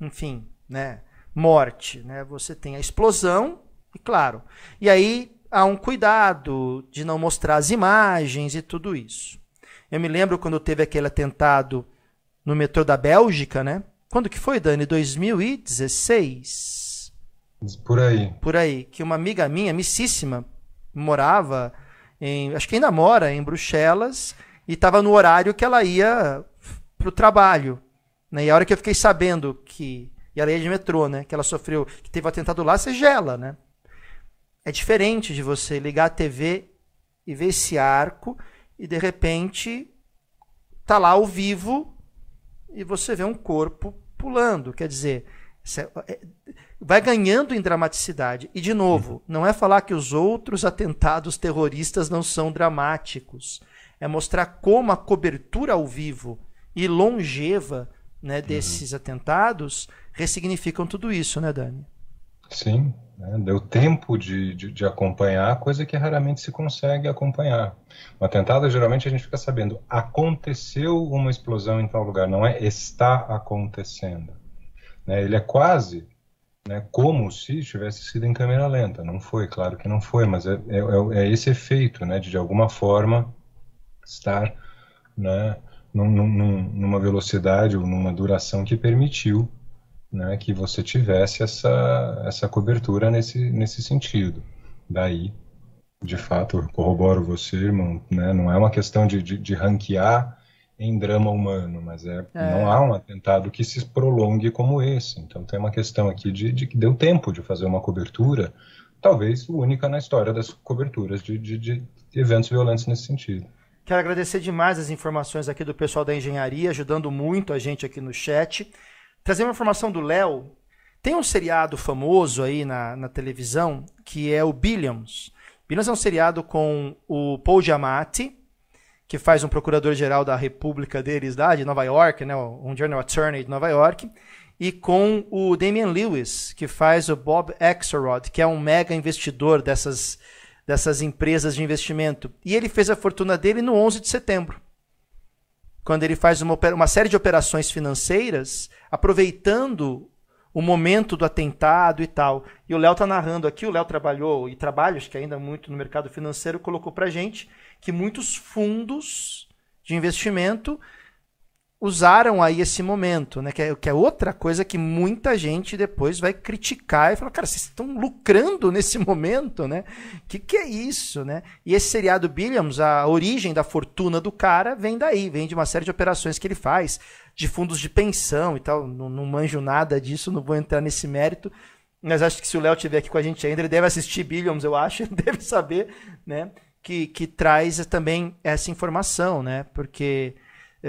enfim, né, morte. Né? Você tem a explosão, e claro. E aí há um cuidado de não mostrar as imagens e tudo isso. Eu me lembro quando teve aquele atentado no metrô da Bélgica, né? Quando que foi, Dani? 2016? Por aí. Por aí. Que uma amiga minha, amicíssima, morava em. Acho que ainda mora em Bruxelas e estava no horário que ela ia para o trabalho. Né? E a hora que eu fiquei sabendo que. E ela ia de metrô, né? Que ela sofreu. Que teve um atentado lá, você gela, né? É diferente de você ligar a TV e ver esse arco e de repente tá lá ao vivo e você vê um corpo pulando. Quer dizer, é, é, vai ganhando em dramaticidade. E, de novo, não é falar que os outros atentados terroristas não são dramáticos. é mostrar como a cobertura ao vivo e longeva né, desses uhum. atentados ressignificam tudo isso, né, Dani? Sim, né? deu tempo de, de, de, acompanhar, coisa que raramente se consegue acompanhar. Um atentado, geralmente, a gente fica sabendo, aconteceu uma explosão em tal lugar, não é está acontecendo. Né? Ele é quase né, como se tivesse sido em câmera lenta. Não foi, claro que não foi, mas é, é, é, é esse efeito né, de, de alguma forma, estar né, num, num, numa velocidade ou numa duração que permitiu né, que você tivesse essa, essa cobertura nesse, nesse sentido. Daí, de fato, corroboro você, irmão, né, não é uma questão de, de, de ranquear em drama humano, mas é, é, não há um atentado que se prolongue como esse. Então tem uma questão aqui de, de que deu tempo de fazer uma cobertura, talvez única na história das coberturas de, de, de eventos violentos nesse sentido. Quero agradecer demais as informações aqui do pessoal da engenharia, ajudando muito a gente aqui no chat. Trazer uma informação do Léo. Tem um seriado famoso aí na, na televisão que é o Billions. Billions é um seriado com o Paul Giamatti, que faz um procurador-geral da República deles lá, de Nova York, né, um General Attorney de Nova York, e com o Damian Lewis, que faz o Bob Axelrod, que é um mega investidor dessas, dessas empresas de investimento. E ele fez a fortuna dele no 11 de setembro, quando ele faz uma, uma série de operações financeiras, aproveitando o momento do atentado e tal. E o Léo tá narrando aqui, o Léo trabalhou e trabalha, acho que ainda muito no mercado financeiro, colocou pra gente que muitos fundos de investimento usaram aí esse momento, né? Que é, que é, outra coisa que muita gente depois vai criticar e falar, cara, vocês estão lucrando nesse momento, né? Que que é isso, né? E esse seriado Billions, a origem da fortuna do cara vem daí, vem de uma série de operações que ele faz, de fundos de pensão e tal. Não, não manjo nada disso, não vou entrar nesse mérito. Mas acho que se o Léo estiver aqui com a gente ainda, ele deve assistir Billions, eu acho, deve saber, né? que, que traz também essa informação, né? Porque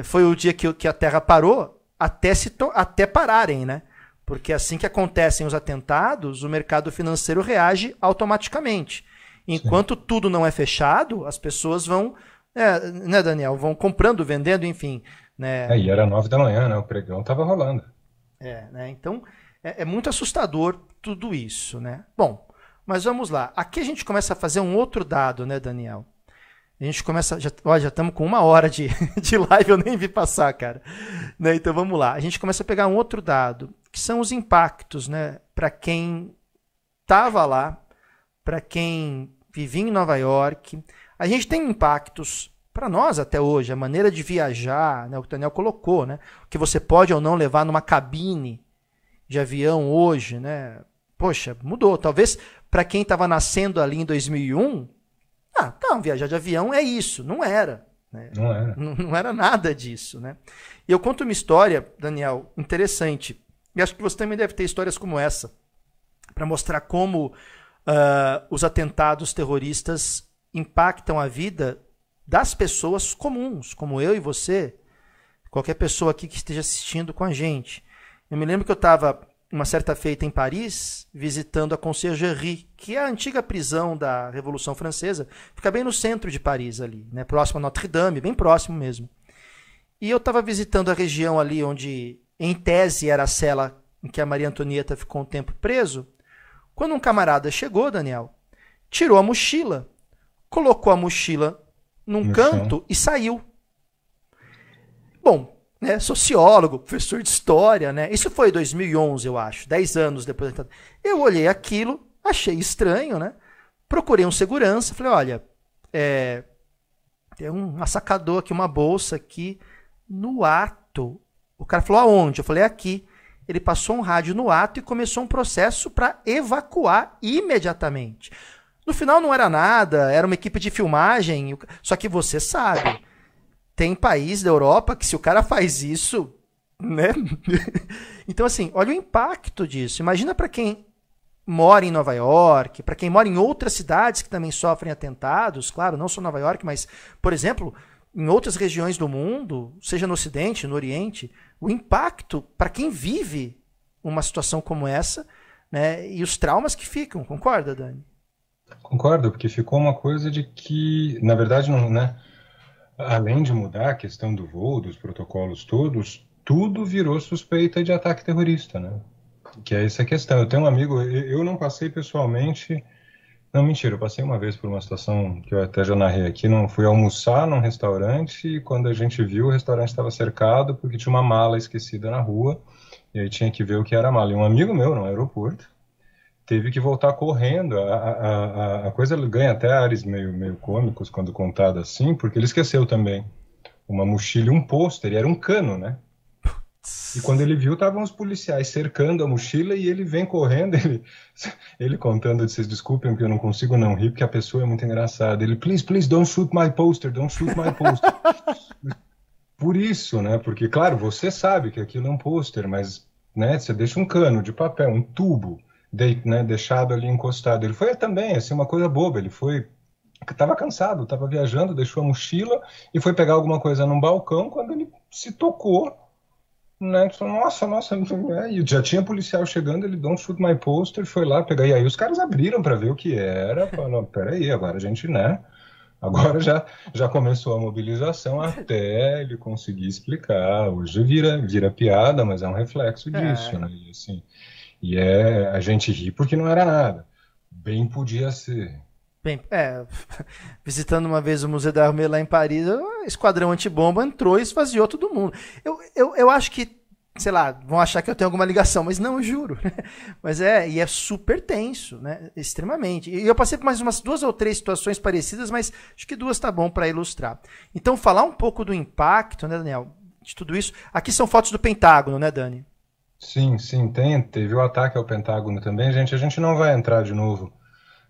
foi o dia que, que a Terra parou até, se até pararem, né? Porque assim que acontecem os atentados, o mercado financeiro reage automaticamente. Enquanto Sim. tudo não é fechado, as pessoas vão, é, né, Daniel, vão comprando, vendendo, enfim. Né? É, e era nove da manhã, né? O pregão estava rolando. É, né? Então é, é muito assustador tudo isso, né? Bom, mas vamos lá. Aqui a gente começa a fazer um outro dado, né, Daniel? A gente começa. Já, ó, já estamos com uma hora de, de live, eu nem vi passar, cara. Né, então vamos lá. A gente começa a pegar um outro dado, que são os impactos, né? Para quem estava lá, para quem vivia em Nova York. A gente tem impactos para nós até hoje, a maneira de viajar, né, o que o Daniel colocou, né? O que você pode ou não levar numa cabine de avião hoje, né? Poxa, mudou. Talvez para quem estava nascendo ali em 2001, ah, tá, viajar de avião é isso. Não era. Né? Não era. Não, não, era nada disso. Né? E eu conto uma história, Daniel, interessante. E acho que você também deve ter histórias como essa, para mostrar como uh, os atentados terroristas impactam a vida das pessoas comuns, como eu e você, qualquer pessoa aqui que esteja assistindo com a gente. Eu me lembro que eu estava uma certa feita em Paris, visitando a Conciergerie, que é a antiga prisão da Revolução Francesa, fica bem no centro de Paris ali, né, próximo a Notre Dame, bem próximo mesmo. E eu estava visitando a região ali onde, em tese, era a cela em que a Maria Antonieta ficou um tempo preso, quando um camarada chegou, Daniel, tirou a mochila, colocou a mochila num no canto chão. e saiu. Bom, né, sociólogo, professor de história, né? Isso foi 2011, eu acho, 10 anos depois. Eu olhei aquilo, achei estranho, né? Procurei um segurança, falei, olha, é, tem um sacador aqui, uma bolsa aqui no ato. O cara falou aonde? Eu falei aqui. Ele passou um rádio no ato e começou um processo para evacuar imediatamente. No final não era nada, era uma equipe de filmagem, só que você sabe, tem país da Europa que se o cara faz isso, né? então assim, olha o impacto disso. Imagina para quem mora em Nova York, para quem mora em outras cidades que também sofrem atentados, claro, não só Nova York, mas, por exemplo, em outras regiões do mundo, seja no Ocidente, no Oriente, o impacto para quem vive uma situação como essa, né, e os traumas que ficam, concorda, Dani? Concordo, porque ficou uma coisa de que, na verdade, não, né, além de mudar a questão do voo, dos protocolos todos, tudo virou suspeita de ataque terrorista, né? Que é essa questão. Eu tenho um amigo, eu não passei pessoalmente. Não, mentira, eu passei uma vez por uma situação que eu até já narrei aqui. Não fui almoçar num restaurante e quando a gente viu, o restaurante estava cercado porque tinha uma mala esquecida na rua e aí tinha que ver o que era a mala. E um amigo meu no aeroporto teve que voltar correndo. A, a, a, coisa ganha até ares meio, meio cômicos quando contada assim, porque ele esqueceu também uma mochila e um pôster, e era um cano, né? E quando ele viu, estavam os policiais cercando a mochila e ele vem correndo, ele, ele contando, vocês desculpem porque eu não consigo não rir, porque a pessoa é muito engraçada. Ele, please, please, don't shoot my poster, don't shoot my poster. Por isso, né? Porque, claro, você sabe que aquilo é um pôster, mas né, você deixa um cano de papel, um tubo, de, né, deixado ali encostado. Ele foi também, assim, uma coisa boba, ele foi estava cansado, estava viajando, deixou a mochila e foi pegar alguma coisa num balcão quando ele se tocou né? Falou, nossa, nossa, é, já tinha policial chegando, ele don't shoot my poster, foi lá pegar. E aí os caras abriram para ver o que era. Falaram, peraí, agora a gente, né? Agora já, já começou a mobilização até ele conseguir explicar. Hoje vira, vira piada, mas é um reflexo é. disso, é. né? E, assim, e é, a gente ri porque não era nada. Bem podia ser. Bem, é, visitando uma vez o Museu da Armée lá em Paris, o esquadrão antibomba entrou e esvaziou todo mundo. Eu, eu, eu acho que, sei lá, vão achar que eu tenho alguma ligação, mas não, juro. mas é, e é super tenso, né? Extremamente. E eu passei por mais umas duas ou três situações parecidas, mas acho que duas tá bom para ilustrar. Então, falar um pouco do impacto, né, Daniel, de tudo isso. Aqui são fotos do Pentágono, né, Dani? Sim, sim, tem. Teve o ataque ao Pentágono também, gente. A gente não vai entrar de novo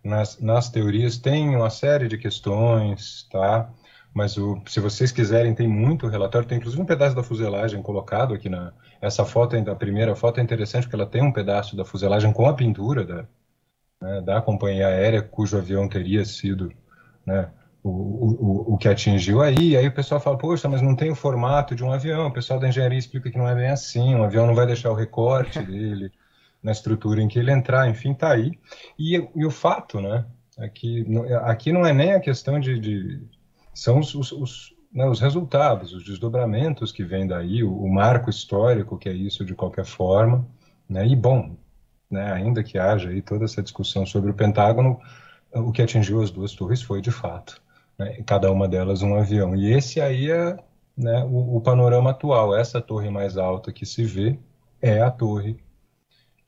nas, nas teorias tem uma série de questões, tá? Mas o, se vocês quiserem, tem muito relatório, tem inclusive um pedaço da fuselagem colocado aqui na. Essa foto, a primeira foto é interessante porque ela tem um pedaço da fuselagem com a pintura da, né, da companhia aérea cujo avião teria sido né, o, o, o que atingiu aí. Aí o pessoal fala, poxa, mas não tem o formato de um avião. O pessoal da engenharia explica que não é bem assim, um avião não vai deixar o recorte dele na estrutura em que ele entrar, enfim, está aí. E, e, o fato, né, é que aqui não é nem a questão de, de são os, os, os, né, os, resultados, os desdobramentos que vêm daí, o, o, marco histórico que é isso de qualquer forma, né, e bom, né, ainda que haja aí toda essa discussão sobre o Pentágono, o que atingiu as duas torres foi de fato, né, cada uma delas um avião. E esse aí é né, o, o panorama atual. Essa torre mais alta que se vê é a torre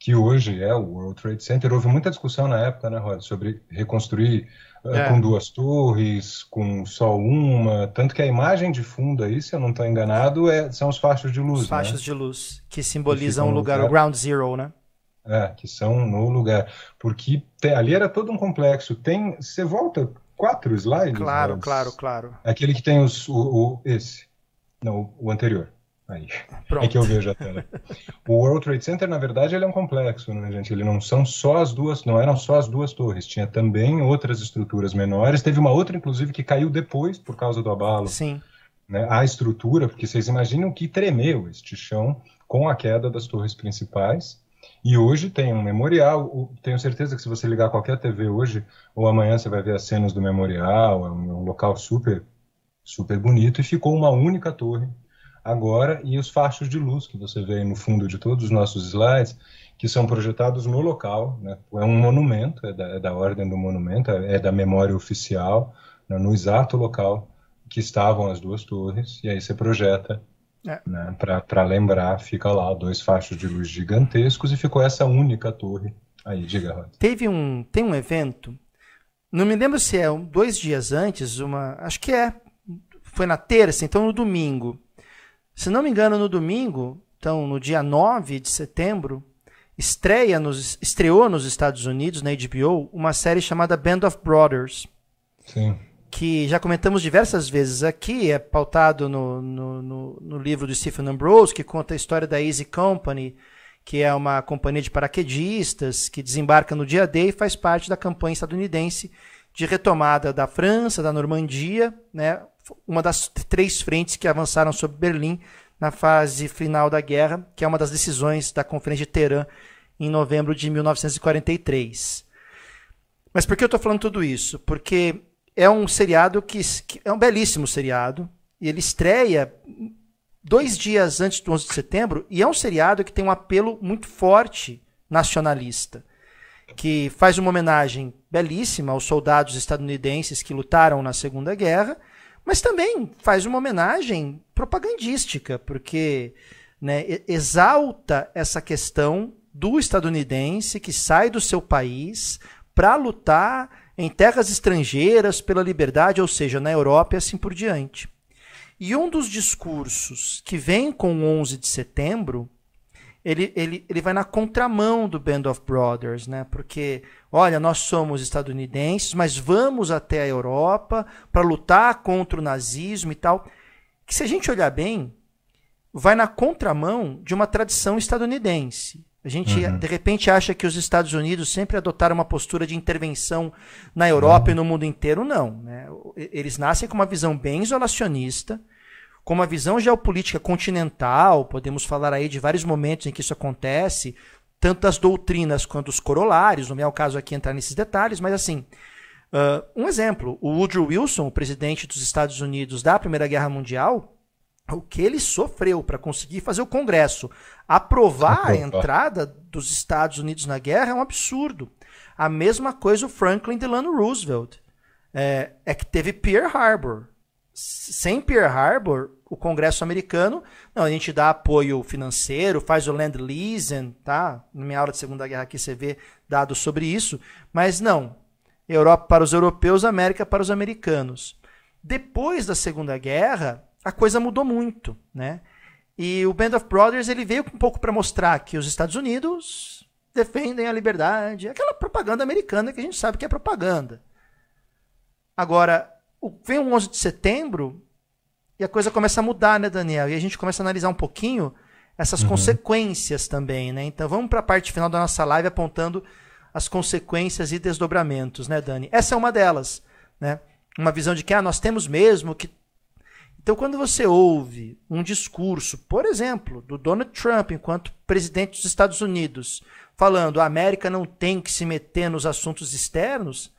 que hoje é o World Trade Center. Houve muita discussão na época, né, Rod, sobre reconstruir uh, é. com duas torres, com só uma. Tanto que a imagem de fundo aí, se eu não estou enganado, é, são os fachos de luz. Os fachos né? de luz, que simbolizam o lugar, lugar, o ground zero, né? É, que são no lugar. Porque tem, ali era todo um complexo. Tem. Você volta quatro slides? Claro, claro, claro. Aquele que tem os. O, o, esse. Não, o anterior. Aí. Pronto. É que eu vejo a tela. O World Trade Center, na verdade, ele é um complexo, né, gente? Ele não são só as duas, não eram só as duas torres. Tinha também outras estruturas menores. Teve uma outra, inclusive, que caiu depois por causa do abalo. Sim. Né? A estrutura, porque vocês imaginam que tremeu este chão com a queda das torres principais. E hoje tem um memorial. Tenho certeza que se você ligar qualquer TV hoje ou amanhã você vai ver as cenas do memorial. É um local super, super bonito. E ficou uma única torre agora e os fachos de luz que você vê no fundo de todos os nossos slides, que são projetados no local. Né? É um monumento, é da, é da, ordem do monumento, é da memória oficial, né? no exato local que estavam as duas torres, e aí você projeta é. né? para lembrar, fica lá dois fachos de luz gigantescos e ficou essa única torre. Aí, diga, Rod. Teve um, tem um evento, não me lembro se é dois dias antes, uma, acho que é, foi na terça, então no domingo, se não me engano, no domingo, então no dia 9 de setembro, estreia nos, estreou nos Estados Unidos, na HBO, uma série chamada Band of Brothers. Sim. Que já comentamos diversas vezes aqui, é pautado no, no, no, no livro do Stephen Ambrose, que conta a história da Easy Company, que é uma companhia de paraquedistas que desembarca no dia D e faz parte da campanha estadunidense de retomada da França, da Normandia, né, uma das três frentes que avançaram sobre Berlim na fase final da guerra, que é uma das decisões da Conferência de Teherã em novembro de 1943. Mas por que eu estou falando tudo isso? Porque é um seriado que, que, é um belíssimo seriado. E ele estreia dois dias antes do 11 de setembro. E é um seriado que tem um apelo muito forte nacionalista. Que faz uma homenagem belíssima aos soldados estadunidenses que lutaram na Segunda Guerra. Mas também faz uma homenagem propagandística, porque né, exalta essa questão do estadunidense que sai do seu país para lutar em terras estrangeiras pela liberdade, ou seja, na Europa e assim por diante. E um dos discursos que vem com o 11 de setembro, ele, ele, ele vai na contramão do Band of Brothers, né? Porque, olha, nós somos estadunidenses, mas vamos até a Europa para lutar contra o nazismo e tal. Que se a gente olhar bem, vai na contramão de uma tradição estadunidense. A gente, uhum. de repente, acha que os Estados Unidos sempre adotaram uma postura de intervenção na Europa uhum. e no mundo inteiro. Não. Né? Eles nascem com uma visão bem isolacionista, com uma visão geopolítica continental. Podemos falar aí de vários momentos em que isso acontece, tanto as doutrinas quanto os corolários. Não é o caso aqui entrar nesses detalhes, mas assim. Uh, um exemplo: o Woodrow Wilson, o presidente dos Estados Unidos da Primeira Guerra Mundial, o que ele sofreu para conseguir fazer o Congresso aprovar a entrada dos Estados Unidos na guerra é um absurdo. A mesma coisa o Franklin Delano Roosevelt. É, é que teve Pearl Harbor. Sem Pearl Harbor, o Congresso americano, não, a gente dá apoio financeiro, faz o land leasing, tá? Na minha aula de Segunda Guerra aqui você vê dados sobre isso, mas não. Europa para os europeus, América para os americanos. Depois da Segunda Guerra, a coisa mudou muito, né? E o Band of Brothers ele veio um pouco para mostrar que os Estados Unidos defendem a liberdade, aquela propaganda americana que a gente sabe que é propaganda. Agora, vem o 11 de setembro e a coisa começa a mudar, né, Daniel? E a gente começa a analisar um pouquinho essas uhum. consequências também, né? Então vamos para a parte final da nossa live apontando as consequências e desdobramentos, né, Dani? Essa é uma delas, né? Uma visão de que ah, nós temos mesmo que então, quando você ouve um discurso, por exemplo, do Donald Trump enquanto presidente dos Estados Unidos, falando a América não tem que se meter nos assuntos externos,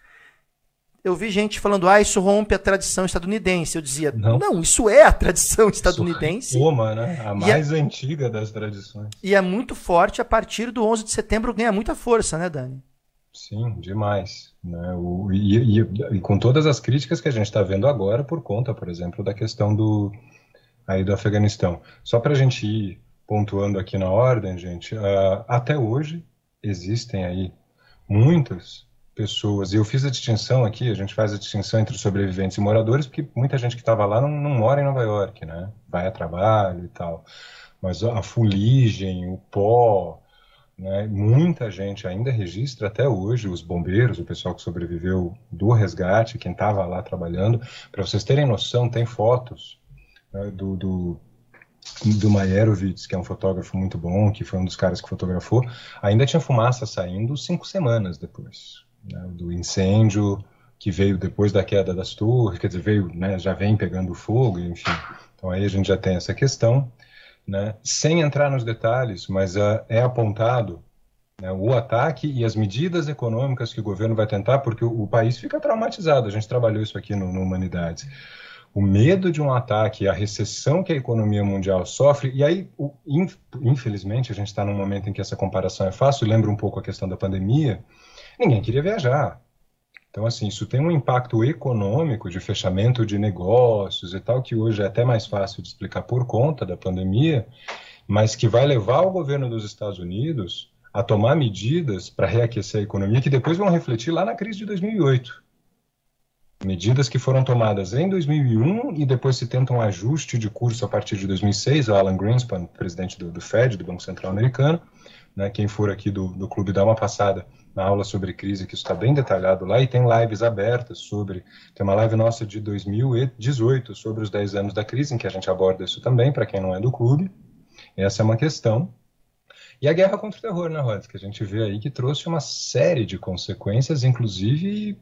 eu vi gente falando, ah, isso rompe a tradição estadunidense. Eu dizia, não, não isso é a tradição estadunidense. Uma, né? A é mais é, antiga das tradições. E é muito forte a partir do 11 de setembro, ganha muita força, né, Dani? Sim, demais. Né? O, e, e, e, com todas as críticas que a gente está vendo agora por conta, por exemplo, da questão do, aí do Afeganistão. Só para a gente ir pontuando aqui na ordem, gente, uh, até hoje existem aí muitas pessoas, e eu fiz a distinção aqui, a gente faz a distinção entre sobreviventes e moradores, porque muita gente que estava lá não, não mora em Nova York, né? Vai a trabalho e tal. Mas a fuligem, o pó, né? Muita gente ainda registra até hoje, os bombeiros, o pessoal que sobreviveu do resgate, quem estava lá trabalhando. Para vocês terem noção, tem fotos né, do, do, do Maierovitz, que é um fotógrafo muito bom, que foi um dos caras que fotografou. Ainda tinha fumaça saindo cinco semanas depois né, do incêndio que veio depois da queda das torres, quer dizer, veio, né, já vem pegando fogo, enfim. Então aí a gente já tem essa questão né, sem entrar nos detalhes, mas uh, é apontado né, o ataque e as medidas econômicas que o governo vai tentar, porque o, o país fica traumatizado. A gente trabalhou isso aqui no, no Humanidades. O medo de um ataque, a recessão que a economia mundial sofre, e aí, o, infelizmente, a gente está num momento em que essa comparação é fácil, lembra um pouco a questão da pandemia. Ninguém queria viajar, então, assim, isso tem um impacto econômico de fechamento de negócios e tal, que hoje é até mais fácil de explicar por conta da pandemia, mas que vai levar o governo dos Estados Unidos a tomar medidas para reaquecer a economia que depois vão refletir lá na crise de 2008. Medidas que foram tomadas em 2001 e depois se tenta um ajuste de curso a partir de 2006. O Alan Greenspan, presidente do, do Fed, do Banco Central Americano, né, quem for aqui do, do clube dá uma passada na aula sobre crise, que isso está bem detalhado lá, e tem lives abertas sobre. Tem uma live nossa de 2018 sobre os 10 anos da crise, em que a gente aborda isso também, para quem não é do clube. Essa é uma questão. E a guerra contra o terror, né, Rod? Que a gente vê aí que trouxe uma série de consequências, inclusive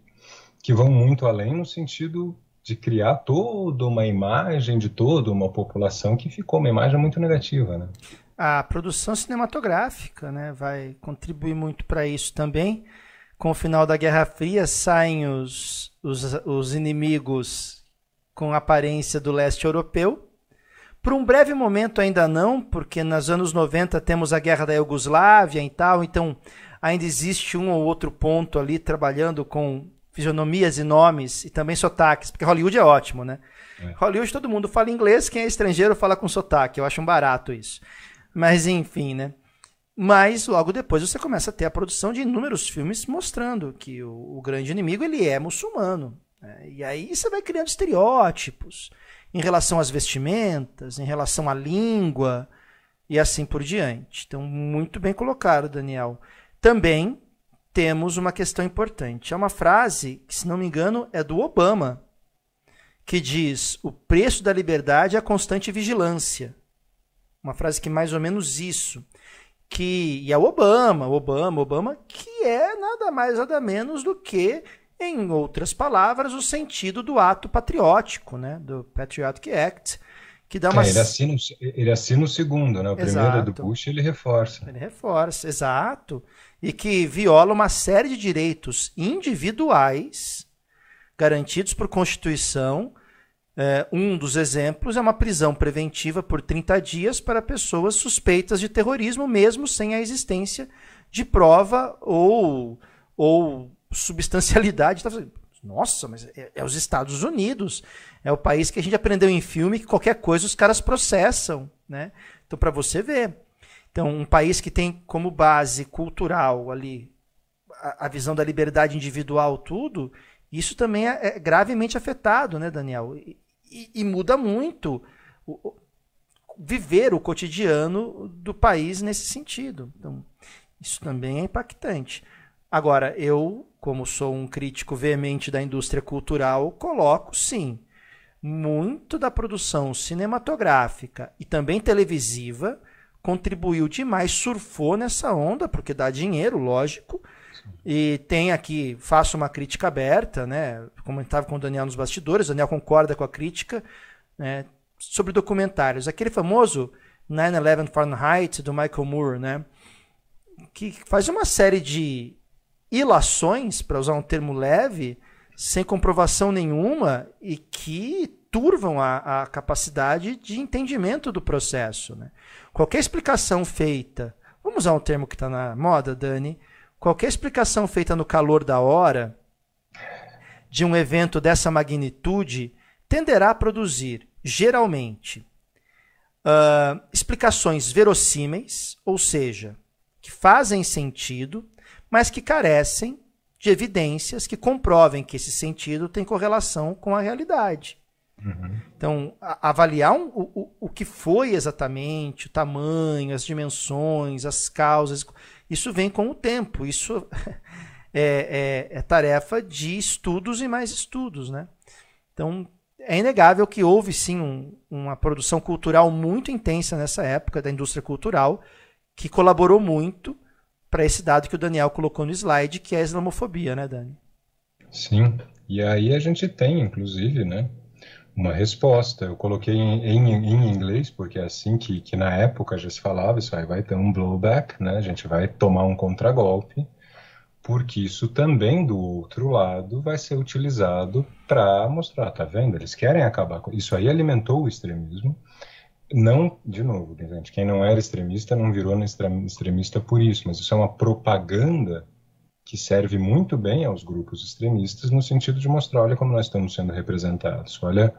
que vão muito além no sentido de criar toda uma imagem de toda uma população que ficou uma imagem muito negativa, né? A produção cinematográfica né, vai contribuir muito para isso também. Com o final da Guerra Fria saem os os, os inimigos com aparência do leste europeu. Por um breve momento ainda não, porque nos anos 90 temos a guerra da Iugoslávia e tal, então ainda existe um ou outro ponto ali trabalhando com fisionomias e nomes e também sotaques, porque Hollywood é ótimo, né? É. Hollywood todo mundo fala inglês, quem é estrangeiro fala com sotaque, eu acho um barato isso. Mas enfim, né? Mas logo depois você começa a ter a produção de inúmeros filmes mostrando que o, o grande inimigo ele é muçulmano. Né? E aí você vai criando estereótipos em relação às vestimentas, em relação à língua e assim por diante. Então, muito bem colocado, Daniel. Também temos uma questão importante. É uma frase que, se não me engano, é do Obama, que diz: o preço da liberdade é a constante vigilância. Uma frase que mais ou menos isso que e é o Obama, Obama, Obama, que é nada mais nada menos do que, em outras palavras, o sentido do ato patriótico, né, do Patriotic Act, que dá uma é, ele, assina, ele assina o segundo, né? O exato. primeiro é do Bush, ele reforça. Ele reforça, exato, e que viola uma série de direitos individuais garantidos por Constituição é, um dos exemplos é uma prisão preventiva por 30 dias para pessoas suspeitas de terrorismo, mesmo sem a existência de prova ou, ou substancialidade. Tá Nossa, mas é, é os Estados Unidos. É o país que a gente aprendeu em filme que qualquer coisa os caras processam. Né? Então, para você ver. Então, um país que tem como base cultural ali a, a visão da liberdade individual, tudo, isso também é, é gravemente afetado, né, Daniel? E muda muito o, viver o cotidiano do país nesse sentido. Então, isso também é impactante. Agora, eu, como sou um crítico veemente da indústria cultural, coloco sim muito da produção cinematográfica e também televisiva contribuiu demais, surfou nessa onda, porque dá dinheiro, lógico. E tem aqui, faço uma crítica aberta, né? Comentava com o Daniel nos bastidores, o Daniel concorda com a crítica, né? Sobre documentários. Aquele famoso 9-11 Fahrenheit do Michael Moore, né? Que faz uma série de ilações, para usar um termo leve, sem comprovação nenhuma e que turvam a, a capacidade de entendimento do processo. Né? Qualquer explicação feita, vamos usar um termo que está na moda, Dani, qualquer explicação feita no calor da hora de um evento dessa magnitude tenderá a produzir, geralmente, uh, explicações verossímeis, ou seja, que fazem sentido, mas que carecem de evidências que comprovem que esse sentido tem correlação com a realidade. Uhum. Então, a, avaliar um, o, o que foi exatamente, o tamanho, as dimensões, as causas, isso vem com o tempo. Isso é, é, é tarefa de estudos e mais estudos. Né? Então, é inegável que houve sim um, uma produção cultural muito intensa nessa época da indústria cultural, que colaborou muito para esse dado que o Daniel colocou no slide, que é a islamofobia, né, Dani? Sim. E aí a gente tem, inclusive, né, uma resposta. Eu coloquei em, em, em, inglês, porque é assim que, que na época já se falava, isso aí vai ter um blowback, né? A gente vai tomar um contragolpe, porque isso também do outro lado vai ser utilizado para mostrar, tá vendo? Eles querem acabar com isso aí alimentou o extremismo. Não, de novo, gente, quem não era extremista não virou extremista por isso, mas isso é uma propaganda que serve muito bem aos grupos extremistas no sentido de mostrar, olha como nós estamos sendo representados, olha,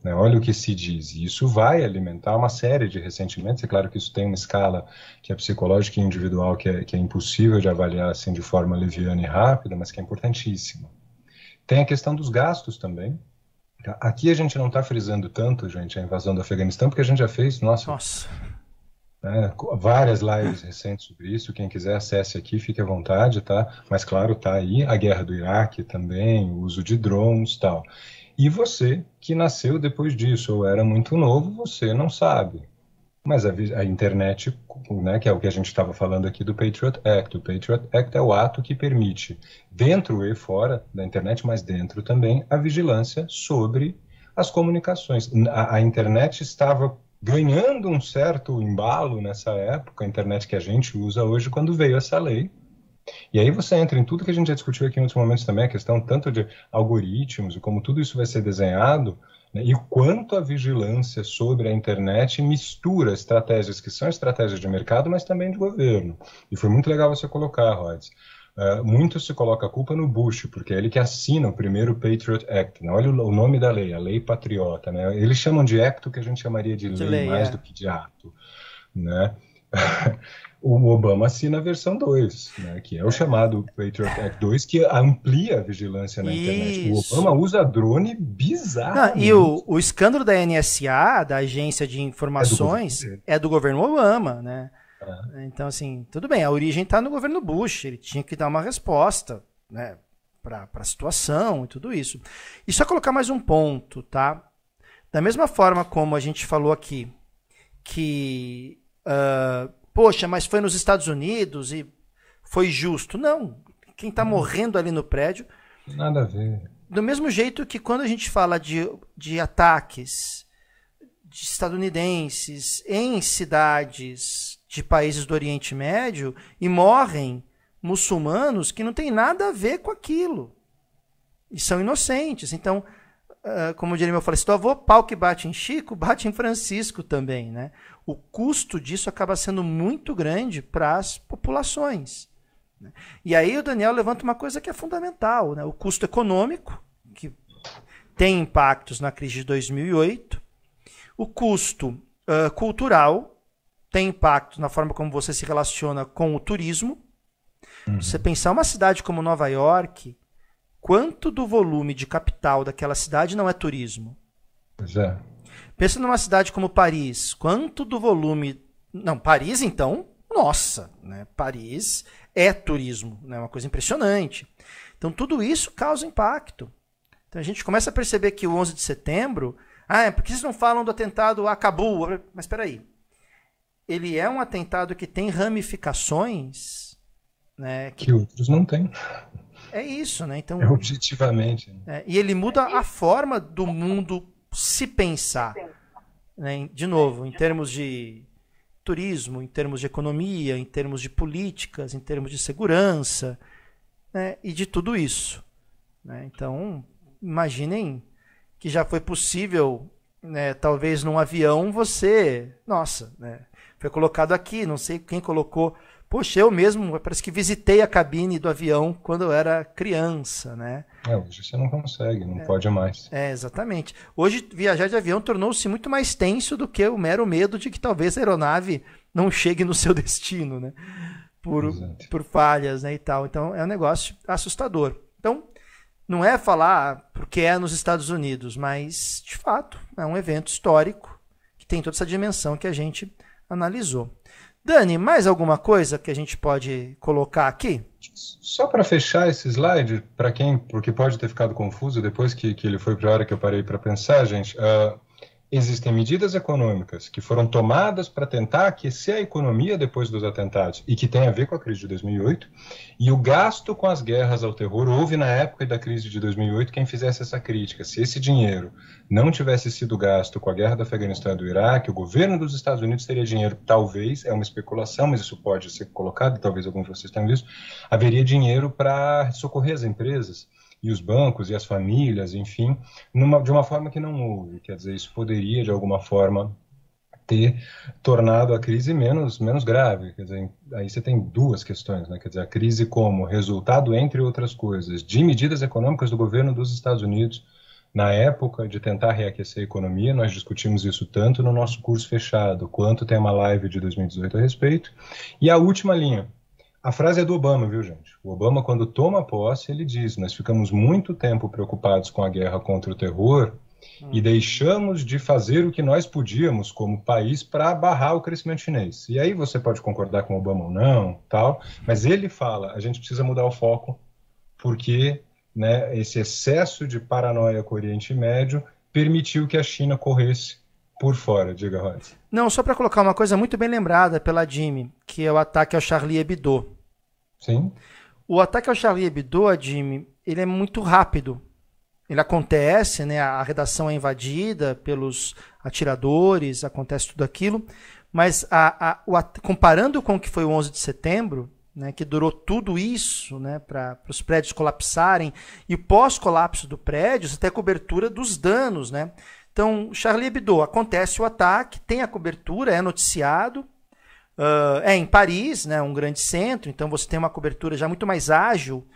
né, olha o que se diz. E isso vai alimentar uma série de ressentimentos. É claro que isso tem uma escala que é psicológica e individual, que é, que é impossível de avaliar assim de forma leviana e rápida, mas que é importantíssima. Tem a questão dos gastos também. Aqui a gente não está frisando tanto, gente, a invasão do Afeganistão, porque a gente já fez, nossa, nossa né? Várias lives recentes sobre isso. Quem quiser acesse aqui, fique à vontade, tá? Mas claro, tá aí a guerra do Iraque também, o uso de drones, tal. E você que nasceu depois disso ou era muito novo, você não sabe. Mas a, a internet, né, que é o que a gente estava falando aqui do Patriot Act. O Patriot Act é o ato que permite, dentro e fora da internet, mas dentro também, a vigilância sobre as comunicações. A, a internet estava ganhando um certo embalo nessa época, a internet que a gente usa hoje, quando veio essa lei, E aí você entra em tudo que a gente já discutiu aqui em outros momentos também, a questão tanto de algoritmos e como tudo isso vai ser desenhado, né, e quanto a vigilância sobre a internet mistura estratégias que são estratégias de mercado, mas também de governo. E foi muito legal você colocar, Rods. Uh, muito se coloca a culpa no Bush, porque é ele que assina o primeiro Patriot Act. Né? Olha o, o, nome da lei, a lei patriota. Né? Eles chamam de act o que a gente chamaria de, de lei, lei, mais é. do que de ato. Né? o Obama assina a versão 2, né, que é o chamado Patriot Act 2, que amplia a vigilância na Isso. internet. O Obama usa drone bizarro. E o, o escândalo da NSA, da Agência de Informações, é do, é do governo Obama, né? É. Então, assim, tudo bem, a origem está no governo Bush, ele tinha que dar uma resposta, né, para a situação e tudo isso. E só colocar mais um ponto, tá? Da mesma forma como a gente falou aqui, que uh, poxa, mas foi nos Estados Unidos e foi justo. Não. Quem está morrendo ali no prédio. Nada a ver. Do mesmo jeito que quando a gente fala de, de ataques de estadunidenses em cidades de países do Oriente Médio e morrem muçulmanos que não tem nada a ver com aquilo. E são inocentes. Então, uh, como diria meu falecido avô, pau que bate em Chico, bate em Francisco também. Né? o custo disso acaba sendo muito grande para as populações. Né? E aí o Daniel levanta uma coisa que é fundamental, né? o custo econômico, que tem impactos na crise de 2008, o custo uh, cultural, tem impacto na forma como você se relaciona com o turismo. Uhum. Você pensar uma cidade como Nova York, quanto do volume de capital daquela cidade não é turismo? Pois é. Pensa numa cidade como Paris. Quanto do volume. Não, Paris, então, nossa, né? Paris é turismo, né? Uma coisa impressionante. Então, tudo isso causa impacto. Então, a gente começa a perceber que o 11 de setembro. Ah, é porque vocês não falam do atentado a Cabul? Mas espera aí. Ele é um atentado que tem ramificações. Né, que... que outros não têm. É isso, né? Então, é objetivamente. Né? É, e ele muda a forma do mundo se pensar, né, de novo, em termos de turismo, em termos de economia, em termos de políticas, em termos de segurança, né, e de tudo isso. Né? Então, imaginem que já foi possível, né, talvez num avião, você, nossa, né, foi colocado aqui, não sei quem colocou Poxa, eu mesmo parece que visitei a cabine do avião quando eu era criança, né? É, hoje você não consegue, não é, pode mais. É, exatamente. Hoje viajar de avião tornou-se muito mais tenso do que o mero medo de que talvez a aeronave não chegue no seu destino, né? Por, por falhas, né, e tal. Então é um negócio assustador. Então, não é falar porque é nos Estados Unidos, mas de fato é um evento histórico que tem toda essa dimensão que a gente analisou. Dani, mais alguma coisa que a gente pode colocar aqui? Só para fechar esse slide, para quem, porque pode ter ficado confuso depois que, que ele foi para a hora que eu parei para pensar, gente, uh, existem medidas econômicas que foram tomadas para tentar aquecer a economia depois dos atentados e que tem a ver com a crise de 2008. E o gasto com as guerras ao terror houve na época da crise de 2008 quem fizesse essa crítica. Se esse dinheiro não tivesse sido gasto com a guerra do Afeganistão e do Iraque, o governo dos Estados Unidos teria dinheiro, talvez, é uma especulação, mas isso pode ser colocado, talvez alguns de vocês tenham visto, haveria dinheiro para socorrer as empresas e os bancos e as famílias, enfim, numa, de uma forma que não houve. Quer dizer, isso poderia, de alguma forma, ter tornado a crise menos, menos grave. Quer dizer, aí você tem duas questões, né? Quer dizer, a crise como resultado, entre outras coisas, de medidas econômicas do governo dos Estados Unidos na época de tentar reaquecer a economia, nós discutimos isso tanto no nosso curso fechado, quanto tem uma live de 2018 a respeito. E a última linha, a frase é do Obama, viu, gente? O Obama, quando toma posse, ele diz: Nós ficamos muito tempo preocupados com a guerra contra o terror hum. e deixamos de fazer o que nós podíamos como país para barrar o crescimento chinês. E aí você pode concordar com o Obama ou não, tal, mas ele fala: a gente precisa mudar o foco porque né, esse excesso de paranoia com o Oriente Médio permitiu que a China corresse por fora, diga, Rod. Não, só para colocar uma coisa muito bem lembrada pela Jimmy, que é o ataque ao Charlie Hebdo. Sim. O ataque ao Charlie Hebdo, Jimmy, ele é muito rápido. Ele acontece, né? A redação é invadida pelos atiradores, acontece tudo aquilo. Mas a, a, o, comparando com o que foi o 11 de setembro, né, que durou tudo isso né, para os prédios colapsarem, e pós-colapso do prédio, você tem a cobertura dos danos. Né? Então, Charlie Hebdo, acontece o ataque, tem a cobertura, é noticiado, uh, é em Paris, né, um grande centro, então você tem uma cobertura já muito mais ágil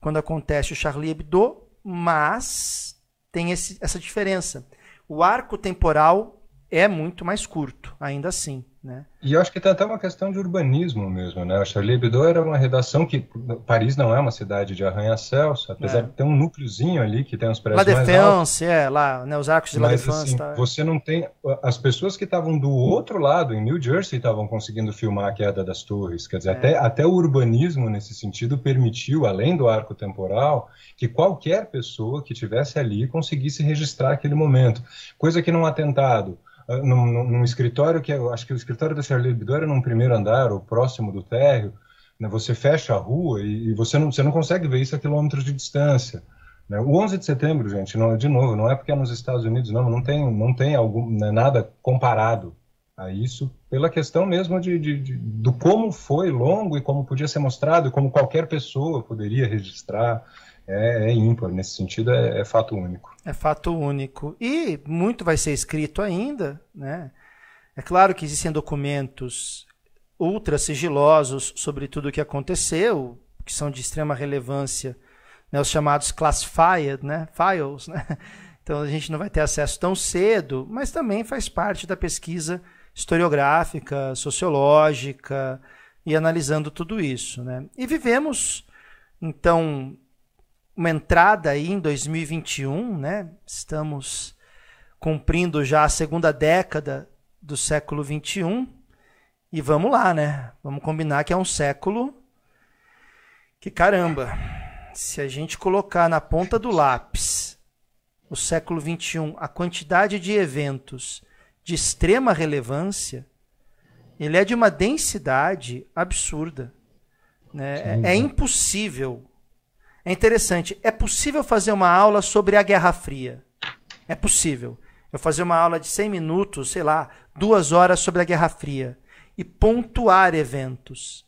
quando acontece o Charlie Hebdo, mas tem esse, essa diferença. O arco temporal é muito mais curto, ainda assim. Né? E eu acho que tem até uma questão de urbanismo mesmo, né? A Charlie Hebdo era uma redação que Paris não é uma cidade de arranha-céus, apesar é. de ter um núcleozinho ali que tem uns prédios La altos. é, lá, né, os arcos de La Défense. Assim, tá... Você não tem... As pessoas que estavam do outro lado, em New Jersey, estavam conseguindo filmar a queda das torres. Quer dizer, é. até, até o urbanismo, nesse sentido, permitiu, além do arco temporal, que qualquer pessoa que tivesse ali conseguisse registrar aquele momento. Coisa que num atentado num, num, escritório que eu acho que o escritório da Charlie Hebdo era num primeiro andar ou próximo do térreo, né, você fecha a rua e, e, você, não, você não consegue ver isso a quilômetros de distância. Né? O 11 de setembro, gente, não, de novo, não é porque é nos Estados Unidos, não, não tem, não tem algum, né, nada comparado a isso, pela questão mesmo de, de, de, do como foi longo e como podia ser mostrado, como qualquer pessoa poderia registrar é, é ímpar. Nesse sentido, é, é, fato único. É fato único. E muito vai ser escrito ainda. Né? É claro que existem documentos ultra sigilosos sobre tudo o que aconteceu, que são de extrema relevância, né? os chamados classified né? files. Né? Então a gente não vai ter acesso tão cedo, mas também faz parte da pesquisa historiográfica, sociológica e analisando tudo isso. Né? E vivemos, então, uma entrada aí em 2021, né? Estamos cumprindo já a segunda década do século 21 e vamos lá, né? Vamos combinar que é um século que caramba, se a gente colocar na ponta do lápis o século 21, a quantidade de eventos de extrema relevância, ele é de uma densidade absurda. Né? É, é impossível é interessante. É possível fazer uma aula sobre a Guerra Fria. É possível. Eu fazer uma aula de 100 minutos, sei lá, duas horas sobre a Guerra Fria e pontuar eventos.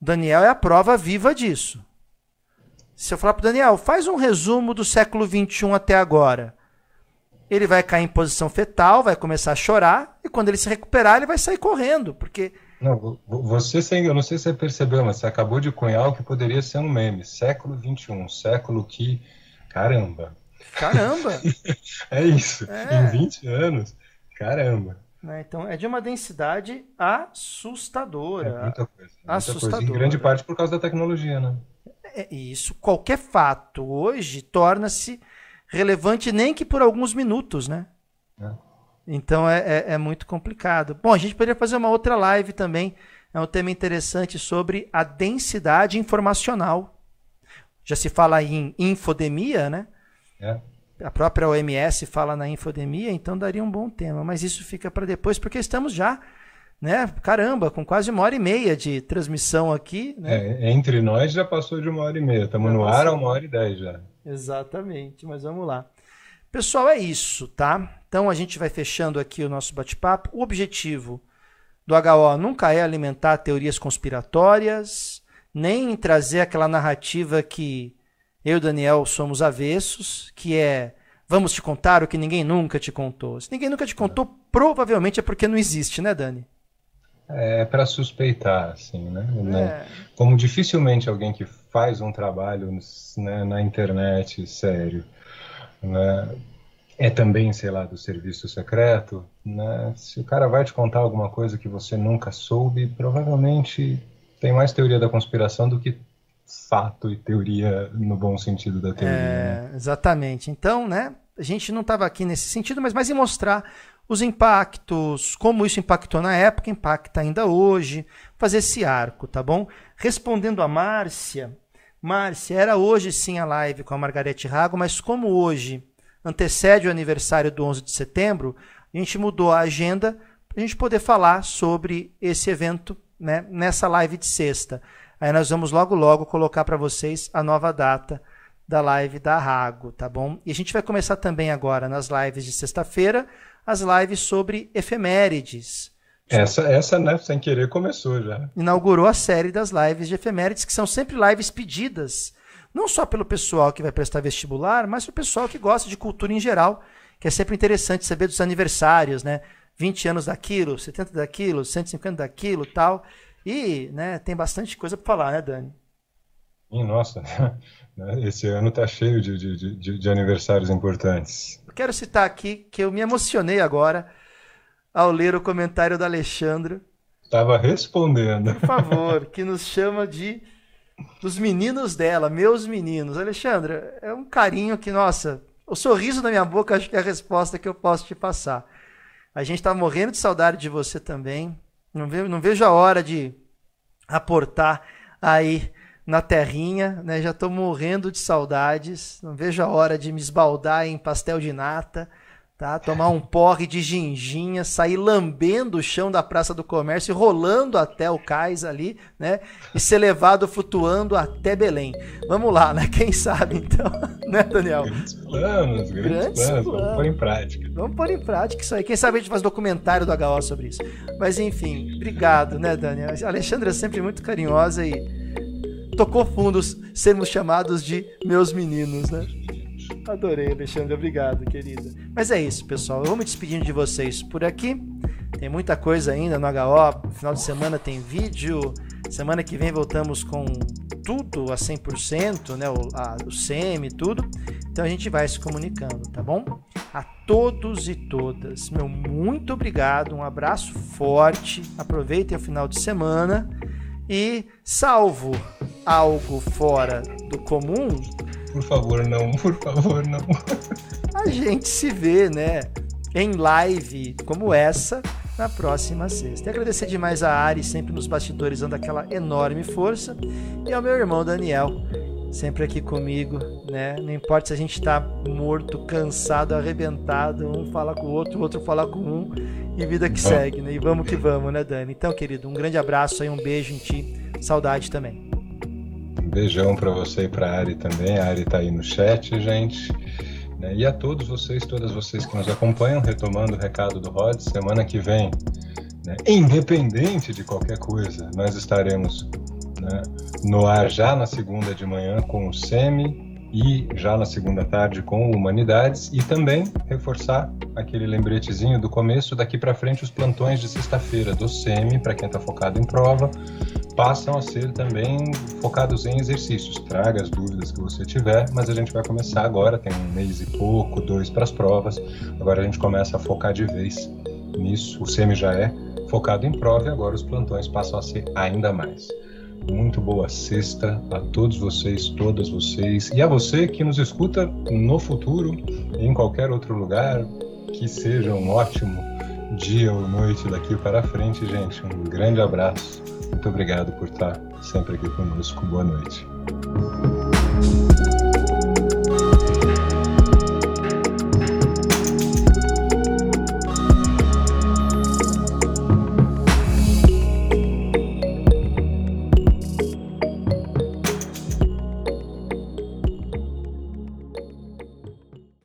Daniel é a prova viva disso. Se eu falar para Daniel, faz um resumo do século XXI até agora. Ele vai cair em posição fetal, vai começar a chorar, e quando ele se recuperar, ele vai sair correndo, porque não, você, eu não sei se você percebeu, mas você acabou de cunhar o que poderia ser um meme. Século XXI, século que. Caramba! Caramba! é isso. É. Em 20 anos, caramba. Né, então é de uma densidade assustadora. É muita coisa. Muita assustadora. Coisa. Em grande parte por causa da tecnologia, né? É isso. Qualquer fato hoje torna-se relevante nem que por alguns minutos, né? É. Então é, é, é, muito complicado. Bom, a gente poderia fazer uma outra live também. É um tema interessante sobre a densidade informacional. Já se fala em infodemia, né? É. A própria OMS fala na infodemia, então daria um bom tema. Mas isso fica para depois, porque estamos já, né? Caramba, com quase uma hora e meia de transmissão aqui. Né? É, entre nós já passou de uma hora e meia. Estamos no ar há uma hora e dez já. Exatamente, mas vamos lá. Pessoal, é isso, tá? Então a gente vai fechando aqui o nosso bate-papo. O objetivo do HO nunca é alimentar teorias conspiratórias, nem trazer aquela narrativa que eu e o Daniel somos avessos, que é vamos te contar o que ninguém nunca te contou. Se ninguém nunca te contou, provavelmente é porque não existe, né, Dani? É para suspeitar, assim, né? É. Como dificilmente alguém que faz um trabalho né, na internet sério né, é também, sei lá, do serviço secreto, né, se o cara vai te contar alguma coisa que você nunca soube, provavelmente tem mais teoria da conspiração do que fato e teoria no bom sentido da teoria. É, né? Exatamente. Então, né, a gente não estava aqui nesse sentido, mas mais em mostrar os impactos, como isso impactou na época, impacta ainda hoje, fazer esse arco, tá bom? Respondendo a Márcia, Márcia, era hoje sim a live com a Margarete Rago, mas como hoje antecede o aniversário do 11 de setembro, a gente mudou a agenda para a gente poder falar sobre esse evento né, nessa live de sexta. Aí nós vamos logo logo colocar para vocês a nova data da live da Rago, tá bom? E a gente vai começar também agora nas lives de sexta-feira, as lives sobre efemérides, Essa, essa, né, sem querer, começou já. Inaugurou a série das lives de efemérides, que são sempre lives pedidas, não só pelo pessoal que vai prestar vestibular, mas pelo pessoal que gosta de cultura em geral, que é sempre interessante saber dos aniversários, né? 20 anos daquilo, 70 daquilo, 150 daquilo tal. E né, tem bastante coisa para falar, né, Dani? Nossa, esse ano tá cheio de, de, de, de aniversários importantes. Eu quero citar aqui que eu me emocionei agora ao ler o comentário do Alexandre. Estava respondendo. Por favor, que nos chama de dos meninos dela, meus meninos. Alexandre, é um carinho que, nossa, o sorriso na minha boca acho que é a resposta que eu posso te passar. A gente está morrendo de saudade de você também. Não vejo, não vejo a hora de aportar aí na terrinha, né? Já estou morrendo de saudades. Não vejo a hora de me esbaldar em pastel de nata tá? Tomar um porre de ginginha, sair lambendo o chão da Praça do Comércio, rolando até o cais ali, né? E ser levado flutuando até Belém. Vamos lá, né? Quem sabe então, né, Daniel? Grandes planos, grandes, grandes planos. planos. Vamos pôr em prática. Vamos pôr em prática isso aí. Quem sabe a gente faz documentário do HO sobre isso. Mas enfim, obrigado, né, Daniel? A Alexandra é sempre muito carinhosa e tocou fundos sermos chamados de meus meninos, né? Adorei, Alexandre. Obrigado, querida. Mas é isso, pessoal. Eu vou me despedindo de vocês por aqui. Tem muita coisa ainda no HO. Final de semana tem vídeo. Semana que vem voltamos com tudo a 100%, né? O, a, o tudo. Então a gente vai se comunicando, tá bom? A todos e todas, meu muito obrigado. Um abraço forte. Aproveitem o final de semana. E salvo algo fora do comum, por favor, não, por favor, não. A gente se vê, né, em live como essa na próxima sexta. E agradecer demais a Ari, sempre nos bastidores, dando aquela enorme força, e ao meu irmão Daniel, sempre aqui comigo, né? Não importa se a gente está morto, cansado, arrebentado, um fala com o outro, o outro fala com um, e vida que segue, né? E vamos que vamos, né, Dani? Então, querido, um grande abraço aí, um beijo em ti, saudade também. Beijão para você e para a Ari também. A Ari está aí no chat, gente. Né? E a todos vocês, todas vocês que nos acompanham, retomando o recado do Rod, semana que vem, né? independente de qualquer coisa, nós estaremos né, no ar já na segunda de manhã com o SEMI e já na segunda tarde com Humanidades e também reforçar aquele lembretezinho do começo daqui para frente os plantões de sexta-feira do SEMI para quem está focado em prova passam a ser também focados em exercícios. Traga as dúvidas que você tiver, mas a gente vai começar agora, tem um mês e pouco, dois para as provas. Agora a gente começa a focar de vez nisso. O SEMI já é focado em prova e agora os plantões passam a ser ainda mais. Muito boa sexta a todos vocês, todas vocês e a você que nos escuta no futuro, em qualquer outro lugar. Que seja um ótimo dia ou noite daqui para frente, gente. Um grande abraço muito obrigado por estar sempre aqui conosco. Boa noite.